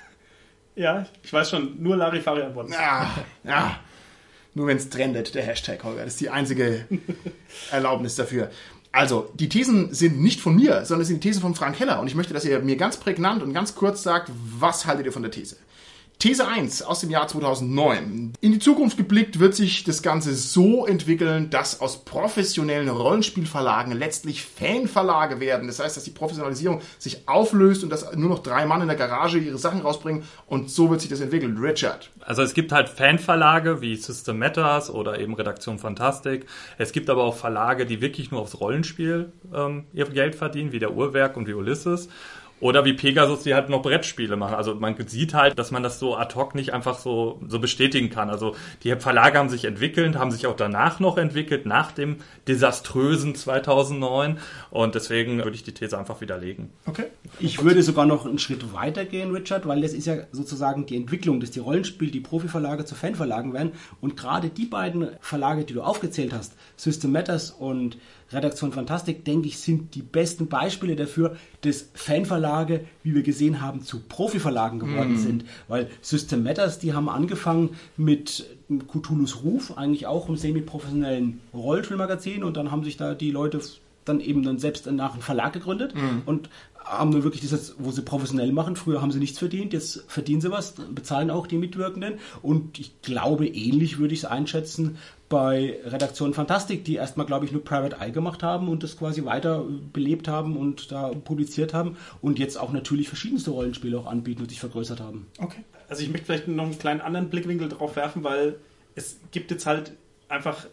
Ja, ich weiß schon, nur Larifari-Antworten. Ah, ja. Nur wenn es trendet, der Hashtag, Holger. Das ist die einzige Erlaubnis dafür. Also, die Thesen sind nicht von mir, sondern es sind die Thesen von Frank Heller. Und ich möchte, dass ihr mir ganz prägnant und ganz kurz sagt, was haltet ihr von der These? These 1 aus dem Jahr 2009. In die Zukunft geblickt wird sich das Ganze so entwickeln, dass aus professionellen Rollenspielverlagen letztlich Fanverlage werden. Das heißt, dass die Professionalisierung sich auflöst und dass nur noch drei Mann in der Garage ihre Sachen rausbringen und so wird sich das entwickeln. Richard. Also es gibt halt Fanverlage wie System Matters oder eben Redaktion Fantastik. Es gibt aber auch Verlage, die wirklich nur aufs Rollenspiel ähm, ihr Geld verdienen, wie der Uhrwerk und wie Ulysses. Oder wie Pegasus, die halt noch Brettspiele machen. Also man sieht halt, dass man das so ad hoc nicht einfach so, so bestätigen kann. Also die Verlage haben sich entwickelt, haben sich auch danach noch entwickelt, nach dem desaströsen 2009. Und deswegen würde ich die These einfach widerlegen. Okay. Ich würde sogar noch einen Schritt weiter gehen, Richard, weil das ist ja sozusagen die Entwicklung, dass die Rollenspiel, die Profiverlage zu Fanverlagen werden. Und gerade die beiden Verlage, die du aufgezählt hast, System Matters und Redaktion Fantastik, denke ich, sind die besten Beispiele dafür, dass Fanverlage, wie wir gesehen haben, zu Profiverlagen geworden mm. sind. Weil System Matters, die haben angefangen mit Cthulhu's Ruf, eigentlich auch im semi-professionellen Rollspielmagazin und dann haben sich da die Leute dann eben dann selbst nach einem Verlag gegründet mm. und haben dann wirklich dieses, wo sie professionell machen. Früher haben sie nichts verdient, jetzt verdienen sie was, bezahlen auch die Mitwirkenden. Und ich glaube, ähnlich würde ich es einschätzen bei Redaktion Fantastik, die erstmal, glaube ich, nur Private Eye gemacht haben und das quasi weiter belebt haben und da publiziert haben und jetzt auch natürlich verschiedenste Rollenspiele auch anbieten und sich vergrößert haben. Okay. Also ich möchte vielleicht noch einen kleinen anderen Blickwinkel drauf werfen, weil es gibt jetzt halt einfach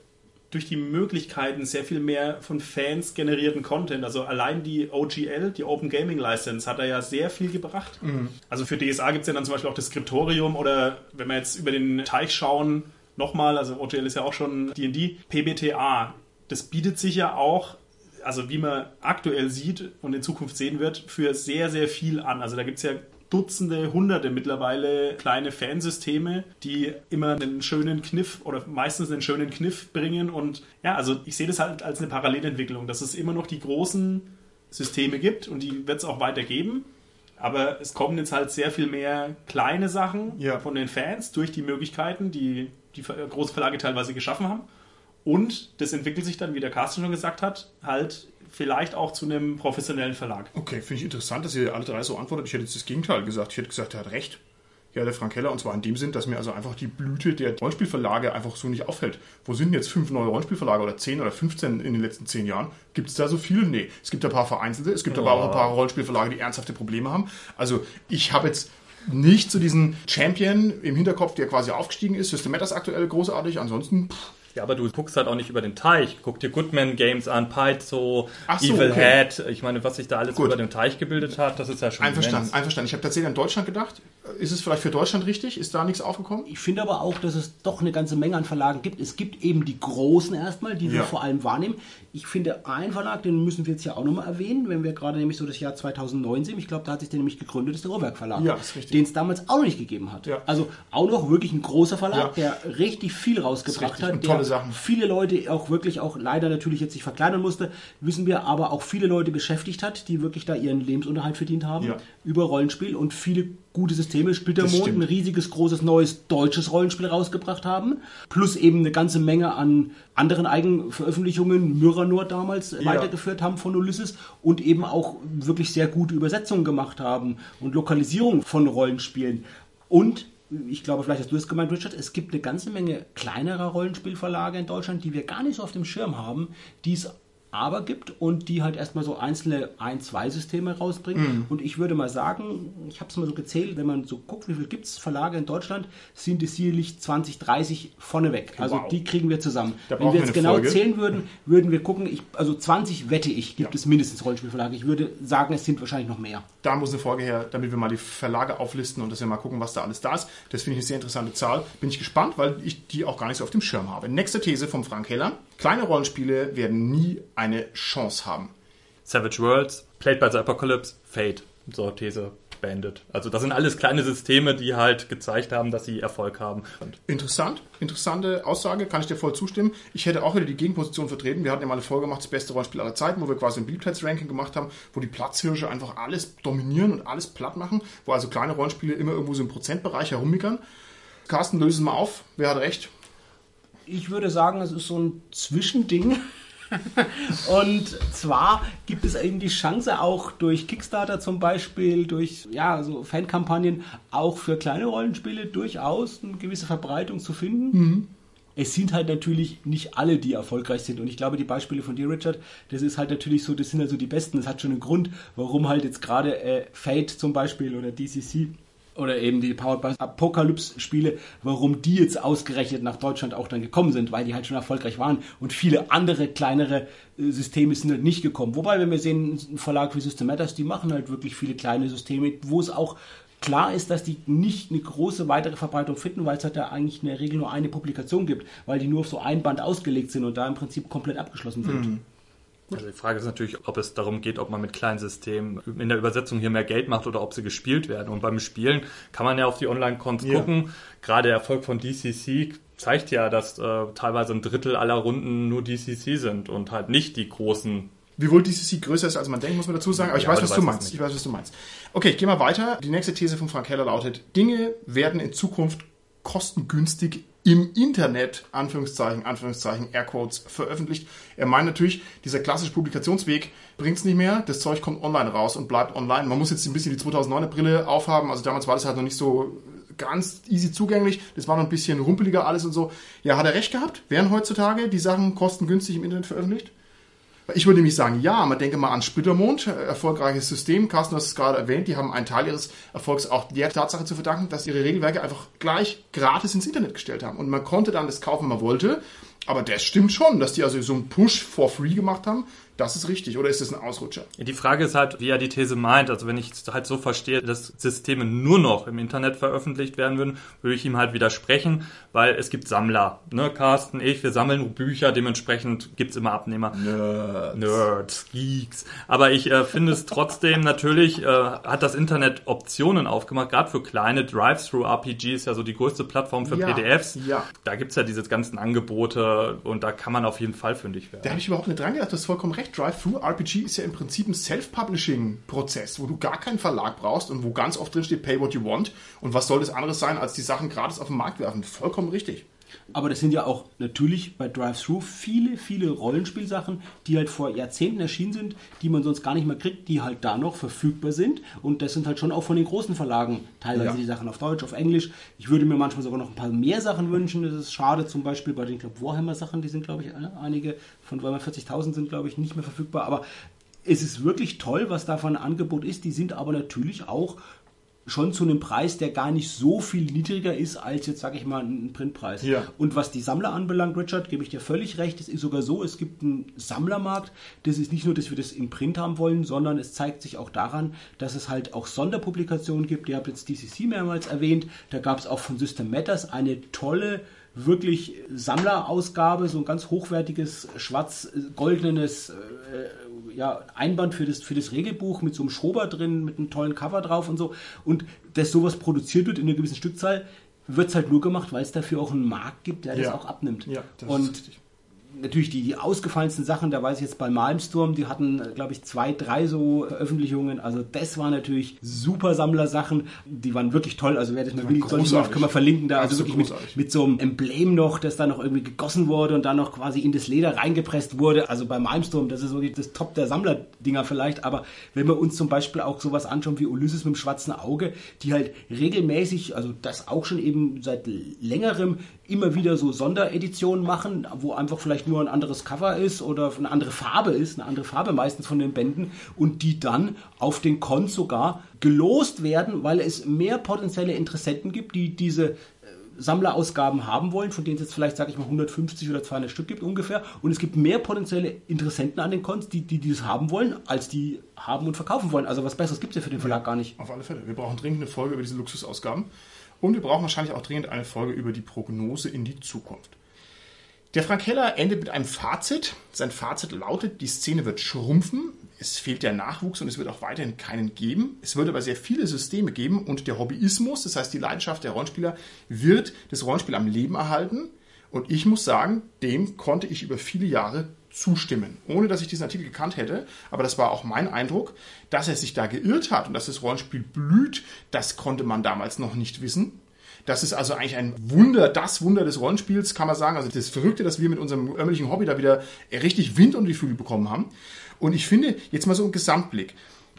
durch die Möglichkeiten sehr viel mehr von Fans generierten Content. Also allein die OGL, die Open Gaming License, hat da ja sehr viel gebracht. Mhm. Also für DSA gibt es ja dann zum Beispiel auch das Skriptorium oder wenn wir jetzt über den Teich schauen, nochmal, also OGL ist ja auch schon D&D, PBTA, das bietet sich ja auch also wie man aktuell sieht und in Zukunft sehen wird, für sehr, sehr viel an. Also da gibt es ja Dutzende, Hunderte mittlerweile kleine Fansysteme, die immer einen schönen Kniff oder meistens einen schönen Kniff bringen. Und ja, also ich sehe das halt als eine Parallelentwicklung, dass es immer noch die großen Systeme gibt und die wird es auch weitergeben. Aber es kommen jetzt halt sehr viel mehr kleine Sachen ja. von den Fans durch die Möglichkeiten, die die große Verlage teilweise geschaffen haben. Und das entwickelt sich dann, wie der Carsten schon gesagt hat, halt vielleicht auch zu einem professionellen Verlag. Okay, finde ich interessant, dass ihr alle drei so antwortet. Ich hätte jetzt das Gegenteil gesagt. Ich hätte gesagt, er hat recht. Ja, der Frank Heller, und zwar in dem Sinn, dass mir also einfach die Blüte der Rollenspielverlage einfach so nicht auffällt. Wo sind jetzt fünf neue Rollenspielverlage oder zehn oder 15 in den letzten zehn Jahren? Gibt es da so viele? Nee. Es gibt ein paar vereinzelte, es gibt oh. aber auch ein paar Rollenspielverlage, die ernsthafte Probleme haben. Also ich habe jetzt nicht zu so diesen Champion im Hinterkopf, der quasi aufgestiegen ist. System Matters aktuell großartig, ansonsten pff, ja, aber du guckst halt auch nicht über den Teich. Guck dir Goodman Games an, Paizo, so, Evil okay. Head. Ich meine, was sich da alles Gut. über den Teich gebildet hat, das ist ja schon Einverstanden, immens. einverstanden. Ich habe tatsächlich an Deutschland gedacht. Ist es vielleicht für Deutschland richtig? Ist da nichts aufgekommen? Ich finde aber auch, dass es doch eine ganze Menge an Verlagen gibt. Es gibt eben die großen erstmal, die ja. wir vor allem wahrnehmen. Ich finde, ein Verlag, den müssen wir jetzt ja auch nochmal erwähnen, wenn wir gerade nämlich so das Jahr 2009 sehen. Ich glaube, da hat sich der nämlich gegründet, das ist der Uhrwerk Verlag. Ja, ist richtig. Den es damals auch noch nicht gegeben hat. Ja. Also auch noch wirklich ein großer Verlag, ja. der richtig viel rausgebracht hat. Tolle Sachen. Viele Leute auch wirklich auch leider natürlich jetzt sich verkleinern musste, wissen wir, aber auch viele Leute beschäftigt hat, die wirklich da ihren Lebensunterhalt verdient haben ja. über Rollenspiel und viele gute Systeme. Splittermond, ein riesiges, großes, neues deutsches Rollenspiel rausgebracht haben, plus eben eine ganze Menge an anderen Eigenveröffentlichungen, Myranor damals ja. weitergeführt haben von Ulysses und eben auch wirklich sehr gute Übersetzungen gemacht haben und Lokalisierung von Rollenspielen. Und ich glaube, vielleicht hast du es gemeint, Richard, es gibt eine ganze Menge kleinerer Rollenspielverlage in Deutschland, die wir gar nicht so auf dem Schirm haben, die es aber gibt und die halt erstmal so einzelne ein-, zwei Systeme rausbringen. Mhm. Und ich würde mal sagen, ich habe es mal so gezählt, wenn man so guckt, wie viel gibt es Verlage in Deutschland, sind es sicherlich 20, 30 vorneweg. Also wow. die kriegen wir zusammen. Da wenn wir jetzt genau Folge. zählen würden, würden wir gucken, ich, also 20 wette ich, gibt ja. es mindestens Rollenspielverlage. Ich würde sagen, es sind wahrscheinlich noch mehr. Da muss eine Folge her, damit wir mal die Verlage auflisten und dass wir mal gucken, was da alles da ist. Das finde ich eine sehr interessante Zahl. Bin ich gespannt, weil ich die auch gar nicht so auf dem Schirm habe. Nächste These vom Frank Heller. Kleine Rollenspiele werden nie eine Chance haben. Savage Worlds, Played by the Apocalypse, Fate. So These beendet. Also das sind alles kleine Systeme, die halt gezeigt haben, dass sie Erfolg haben. Interessant, interessante Aussage, kann ich dir voll zustimmen. Ich hätte auch wieder die Gegenposition vertreten. Wir hatten ja mal eine Folge gemacht, das beste Rollenspiel aller Zeiten, wo wir quasi ein Beliebtheitsranking gemacht haben, wo die Platzhirsche einfach alles dominieren und alles platt machen, wo also kleine Rollenspiele immer irgendwo so im Prozentbereich herummickern. Carsten, löse es mal auf. Wer hat recht? Ich würde sagen, es ist so ein Zwischending. Und zwar gibt es eben die Chance auch durch Kickstarter zum Beispiel, durch ja, so Fankampagnen, auch für kleine Rollenspiele durchaus eine gewisse Verbreitung zu finden. Es sind halt natürlich nicht alle, die erfolgreich sind. Und ich glaube, die Beispiele von dir, Richard, das ist halt natürlich so, das sind also die besten. Das hat schon einen Grund, warum halt jetzt gerade äh, Fate zum Beispiel oder DCC oder eben die Powered by Apocalypse Spiele, warum die jetzt ausgerechnet nach Deutschland auch dann gekommen sind, weil die halt schon erfolgreich waren und viele andere kleinere äh, Systeme sind halt nicht gekommen. Wobei, wenn wir sehen, ein Verlag wie System Matters, die machen halt wirklich viele kleine Systeme, wo es auch klar ist, dass die nicht eine große weitere Verbreitung finden, weil es halt da eigentlich in der Regel nur eine Publikation gibt, weil die nur auf so ein Band ausgelegt sind und da im Prinzip komplett abgeschlossen sind. Also die Frage ist natürlich, ob es darum geht, ob man mit kleinen Systemen in der Übersetzung hier mehr Geld macht oder ob sie gespielt werden. Und beim Spielen kann man ja auf die Online-Cons Ja. gucken. Gerade der Erfolg von DCC zeigt ja, dass äh, teilweise ein Drittel aller Runden nur DCC sind und halt nicht die großen. Wiewohl DCC größer ist, als man denkt, muss man dazu sagen. Aber ich Ja, weiß, was du du meinst. Ich weiß, was du meinst. Okay, ich gehe mal weiter. Die nächste These von Frank Heller lautet, Dinge werden in Zukunft kostengünstig im Internet, Anführungszeichen, Anführungszeichen, Airquotes, veröffentlicht. Er meint natürlich, dieser klassische Publikationsweg bringt es nicht mehr. Das Zeug kommt online raus und bleibt online. Man muss jetzt ein bisschen die 2009er Brille aufhaben. Also damals war das halt noch nicht so ganz easy zugänglich. Das war noch ein bisschen rumpeliger alles und so. Ja, hat er recht gehabt? Werden heutzutage die Sachen kostengünstig im Internet veröffentlicht? Ich würde nämlich sagen, ja, man denke mal an Splittermond, äh, erfolgreiches System. Carsten, du hast es gerade erwähnt, die haben einen Teil ihres Erfolgs auch der Tatsache zu verdanken, dass ihre Regelwerke einfach gleich gratis ins Internet gestellt haben. Und man konnte dann das kaufen, wenn man wollte. Aber das stimmt schon, dass die also so einen Push for free gemacht haben. Das ist richtig. Oder ist das ein Ausrutscher? Die Frage ist halt, wie er die These meint. Also wenn ich es halt so verstehe, dass Systeme nur noch im Internet veröffentlicht werden würden, würde ich ihm halt widersprechen, weil es gibt Sammler. Ne, Carsten, ich, wir sammeln Bücher, dementsprechend gibt's immer Abnehmer. Nerds. Nerds, Geeks. Aber ich äh, finde es trotzdem natürlich, äh, hat das Internet Optionen aufgemacht, gerade für kleine Drive-Thru-RPG ist ja so die größte Plattform für Ja, PDFs. ja. Da gibt's ja diese ganzen Angebote und da kann man auf jeden Fall fündig werden. Da habe ich überhaupt nicht dran gedacht, du hast vollkommen recht. Drive-Thru-RPG ist ja im Prinzip ein Self-Publishing-Prozess, wo du gar keinen Verlag brauchst und wo ganz oft drin steht, pay what you want. Und was soll das anderes sein, als die Sachen gratis auf den Markt werfen? Vollkommen richtig. Aber das sind ja auch natürlich bei Drive-Thru viele, viele Rollenspielsachen, die halt vor Jahrzehnten erschienen sind, die man sonst gar nicht mehr kriegt, die halt da noch verfügbar sind. Und das sind halt schon auch von den großen Verlagen teilweise Ja. die Sachen auf Deutsch, auf Englisch. Ich würde mir manchmal sogar noch ein paar mehr Sachen wünschen. Das ist schade, zum Beispiel bei den Warhammer-Sachen, die sind, glaube ich, einige von Warhammer 40.000 sind, glaube ich, nicht mehr verfügbar. Aber es ist wirklich toll, was da für ein Angebot ist. Die sind aber natürlich auch schon zu einem Preis, der gar nicht so viel niedriger ist als jetzt, sage ich mal, ein Printpreis. Ja. Und was die Sammler anbelangt, Richard, gebe ich dir völlig recht. Es ist sogar so, es gibt einen Sammlermarkt. Das ist nicht nur, dass wir das im Print haben wollen, sondern es zeigt sich auch daran, dass es halt auch Sonderpublikationen gibt. Ihr habt jetzt DCC mehrmals erwähnt. Da gab es auch von System Matters eine tolle wirklich Sammlerausgabe, so ein ganz hochwertiges schwarz-goldenes äh, ja, Einband für das, für das Regelbuch mit so einem Schober drin, mit einem tollen Cover drauf und so. Und dass sowas produziert wird in einer gewissen Stückzahl, wird es halt nur gemacht, weil es dafür auch einen Markt gibt, der Ja. das auch abnimmt. Ja, das und ist richtig. Natürlich die, die ausgefallensten Sachen, da weiß ich jetzt bei Malmsturm, die hatten, glaube ich, zwei, drei so Veröffentlichungen. Also das waren natürlich super Sammlersachen. Die waren wirklich toll. Also wer das mal will, soll ich mal, großartig. können wir verlinken da. Also wirklich mit, mit so einem Emblem noch, das da noch irgendwie gegossen wurde und dann noch quasi in das Leder reingepresst wurde. Also bei Malmsturm, das ist die, das Top der Sammlerdinger vielleicht. Aber wenn wir uns zum Beispiel auch sowas anschauen wie Ulysses mit dem schwarzen Auge, die halt regelmäßig, also das auch schon eben seit längerem immer wieder so Sondereditionen machen, wo einfach vielleicht nur ein anderes Cover ist oder eine andere Farbe ist, eine andere Farbe meistens von den Bänden und die dann auf den Cons sogar gelost werden, weil es mehr potenzielle Interessenten gibt, die diese äh, Sammlerausgaben haben wollen, von denen es jetzt vielleicht, sage ich mal, 150 oder 200 Stück gibt ungefähr. Und es gibt mehr potenzielle Interessenten an den Cons, die, die, die das haben wollen, als die haben und verkaufen wollen. Also was Besseres gibt es ja für den Verlag gar nicht. Auf alle Fälle. Wir brauchen dringend eine Folge über diese Luxusausgaben. Und wir brauchen wahrscheinlich auch dringend eine Folge über die Prognose in die Zukunft. Der Frank Heller endet mit einem Fazit. Sein Fazit lautet, die Szene wird schrumpfen, es fehlt der Nachwuchs und es wird auch weiterhin keinen geben. Es wird aber sehr viele Systeme geben und der Hobbyismus, das heißt die Leidenschaft der Rollenspieler, wird das Rollenspiel am Leben erhalten. Und ich muss sagen, dem konnte ich über viele Jahre zustimmen, ohne dass ich diesen Artikel gekannt hätte. Aber das war auch mein Eindruck, dass er sich da geirrt hat und dass das Rollenspiel blüht. Das konnte man damals noch nicht wissen. Das ist also eigentlich ein Wunder, das Wunder des Rollenspiels, kann man sagen. Also das Verrückte, dass wir mit unserem örtlichen Hobby da wieder richtig Wind um die Flügel bekommen haben. Und ich finde, jetzt mal so ein Gesamtblick.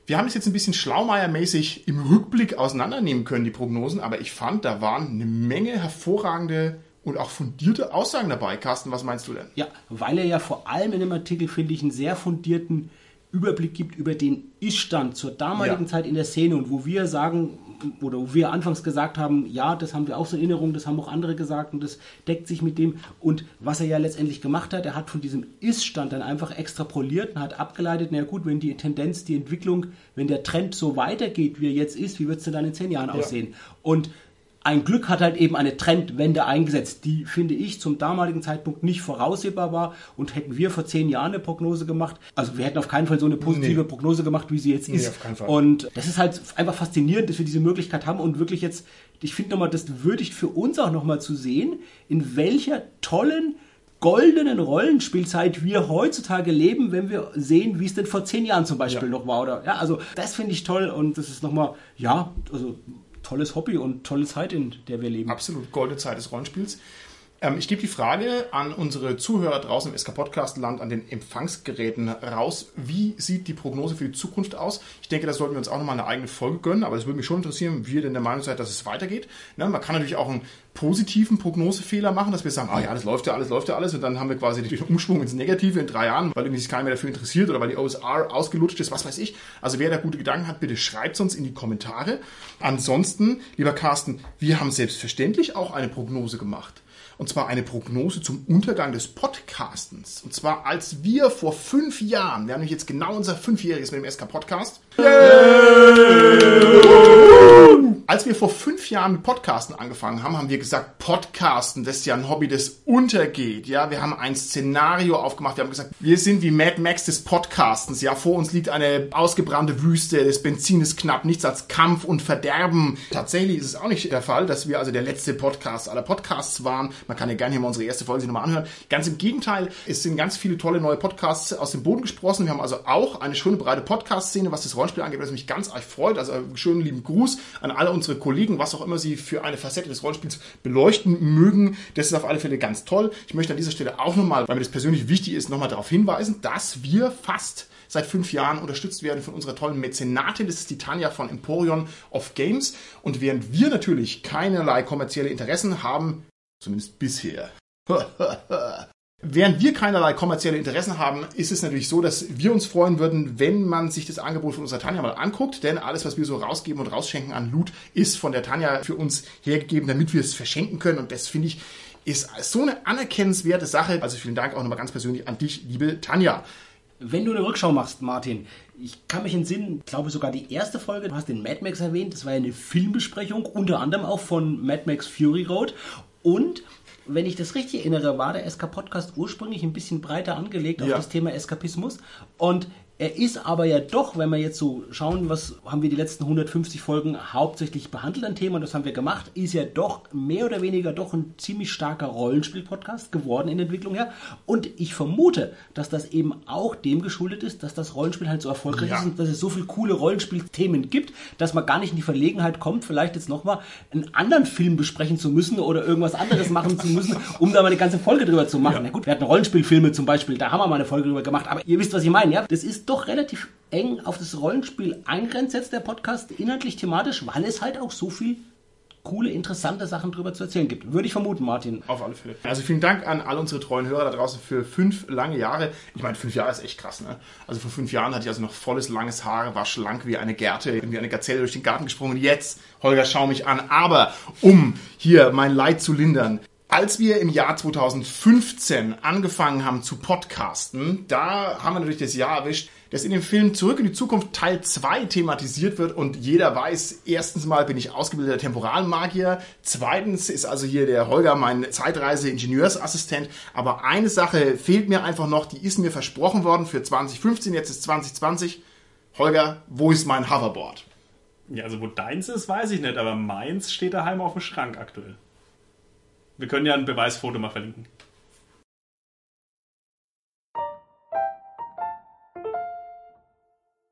Wir haben es jetzt ein bisschen schlaumeiermäßig im Rückblick auseinandernehmen können, die Prognosen, aber ich fand, da waren eine Menge hervorragende und auch fundierte Aussagen dabei. Carsten, was meinst du denn? Ja, weil er ja vor allem in dem Artikel, finde ich, einen sehr fundierten Überblick gibt über den Ist-Stand zur damaligen Ja. Zeit in der Szene und wo wir sagen, oder wo wir anfangs gesagt haben, ja, das haben wir auch so in Erinnerung, das haben auch andere gesagt und das deckt sich mit dem. Und was er ja letztendlich gemacht hat, er hat von diesem Ist-Stand dann einfach extrapoliert und hat abgeleitet, na gut, wenn die Tendenz, die Entwicklung, wenn der Trend so weitergeht, wie er jetzt ist, wie wird es denn dann in zehn Jahren aussehen? Und ein Glück hat halt eben eine Trendwende eingesetzt, die, finde ich, zum damaligen Zeitpunkt nicht voraussehbar war. Und hätten wir vor zehn Jahren eine Prognose gemacht, also wir hätten auf keinen Fall so eine positive Nee. Prognose gemacht, wie sie jetzt ist. auf keinen Fall. Und das ist halt einfach faszinierend, dass wir diese Möglichkeit haben und wirklich jetzt, ich finde nochmal, das würdigt für uns auch nochmal zu sehen, in welcher tollen goldenen Rollenspielzeit wir heutzutage leben, wenn wir sehen, wie es denn vor zehn Jahren zum Beispiel noch war. Oder, ja, also das finde ich toll und das ist nochmal, ja, also tolles Hobby und tolle Zeit, in der wir leben. Absolut goldene Zeit des Rollenspiels. Ähm, ich gebe die Frage an unsere Zuhörer draußen im SK Podcast Land, an den Empfangsgeräten raus. Wie sieht die Prognose für die Zukunft aus? Ich denke, da sollten wir uns auch nochmal eine eigene Folge gönnen, aber es würde mich schon interessieren, wie ihr denn der Meinung seid, dass es weitergeht. Ne, man kann natürlich auch einen positiven Prognosefehler machen, dass wir sagen, ah ja, das läuft ja alles, läuft ja alles und dann haben wir quasi den Umschwung ins Negative in drei Jahren, weil irgendwie sich keiner mehr dafür interessiert oder weil die OSR ausgelutscht ist, was weiß ich. Also wer da gute Gedanken hat, bitte schreibt es uns in die Kommentare. Ansonsten, lieber Carsten, wir haben selbstverständlich auch eine Prognose gemacht. Und zwar eine Prognose zum Untergang des Podcastens. Und zwar als wir vor fünf Jahren, wir haben nämlich jetzt genau unser fünfjähriges mit dem SK Podcast. Als wir vor fünf Jahren mit Podcasten angefangen haben, haben wir gesagt, Podcasten, das ist ja ein Hobby, das untergeht. Ja, wir haben ein Szenario aufgemacht. Wir haben gesagt, wir sind wie Mad Max des Podcastens. Ja, vor uns liegt eine ausgebrannte Wüste. Das Benzin ist knapp. Nichts als Kampf und Verderben. Tatsächlich ist es auch nicht der Fall, dass wir also der letzte Podcast aller Podcasts waren. Man kann ja gerne hier mal unsere erste Folge sich nochmal anhören. Ganz im Gegenteil, es sind ganz viele tolle neue Podcasts aus dem Boden gesprossen. Wir haben also auch eine schöne breite Podcast-Szene, was das Rollenspiel angeht, was mich ganz arg freut. Also schönen lieben Gruß an alle unsere Kollegen, was auch immer sie für eine Facette des Rollenspiels beleuchten mögen. Das ist auf alle Fälle ganz toll. Ich möchte an dieser Stelle auch nochmal, weil mir das persönlich wichtig ist, nochmal darauf hinweisen, dass wir fast seit fünf Jahren unterstützt werden von unserer tollen Mäzenatin. Das ist die Tanja von Emporion of Games. Und während wir natürlich keinerlei kommerzielle Interessen haben, zumindest bisher, Während wir keinerlei kommerzielle Interessen haben, ist es natürlich so, dass wir uns freuen würden, wenn man sich das Angebot von unserer Tanja mal anguckt. Denn alles, was wir so rausgeben und rausschenken an Loot, ist von der Tanja für uns hergegeben, damit wir es verschenken können. Und das finde ich ist so eine anerkennenswerte Sache. Also vielen Dank auch nochmal ganz persönlich an dich, liebe Tanja. Wenn du eine Rückschau machst, Martin, ich kann mich entsinnen, ich glaube sogar die erste Folge, du hast den Mad Max erwähnt, das war ja eine Filmbesprechung, unter anderem auch von Mad Max Fury Road. Und wenn ich das richtig erinnere, war der SK-Podcast ursprünglich ein bisschen breiter angelegt auf Ja. das Thema Eskapismus. Und er ist aber ja doch, wenn wir jetzt so schauen, was haben wir die letzten 150 Folgen hauptsächlich behandelt an Thema, und das haben wir gemacht, ist ja doch mehr oder weniger doch ein ziemlich starker Rollenspiel-Podcast geworden in der Entwicklung her. Und ich vermute, dass das eben auch dem geschuldet ist, dass das Rollenspiel halt so erfolgreich Ja. ist und dass es so viele coole Rollenspielthemen gibt, dass man gar nicht in die Verlegenheit kommt, vielleicht jetzt nochmal einen anderen Film besprechen zu müssen oder irgendwas anderes machen zu müssen, um da mal eine ganze Folge drüber zu machen. Na gut, wir hatten Rollenspielfilme zum Beispiel, da haben wir mal eine Folge drüber gemacht, aber ihr wisst, was ich meine, ja? Das ist doch relativ eng auf das Rollenspiel eingrenzt jetzt der Podcast, inhaltlich, thematisch, weil es halt auch so viel coole, interessante Sachen drüber zu erzählen gibt. Würde ich vermuten, Martin. Auf alle Fälle. Also vielen Dank an all unsere treuen Hörer da draußen für fünf lange Jahre. Ich meine, fünf Jahre ist echt krass, ne? Also vor fünf Jahren hatte ich also noch volles, langes Haar, war schlank wie eine Gerte, wie eine Gazelle durch den Garten gesprungen. Jetzt, Holger, schau mich an. Aber um hier mein Leid zu lindern, als wir im Jahr 2015 angefangen haben zu podcasten, da haben wir natürlich das Jahr erwischt, dass in dem Film Zurück in die Zukunft Teil 2 thematisiert wird und jeder weiß, erstens mal bin ich ausgebildeter Temporalmagier, zweitens ist also hier der Holger mein Zeitreise-Ingenieursassistent, aber eine Sache fehlt mir einfach noch, die ist mir versprochen worden für 2015, jetzt ist 2020. Holger, wo ist mein Hoverboard? Ja, also wo deins ist, weiß ich nicht, aber meins steht daheim auf dem Schrank aktuell. Wir können ja ein Beweisfoto mal verlinken.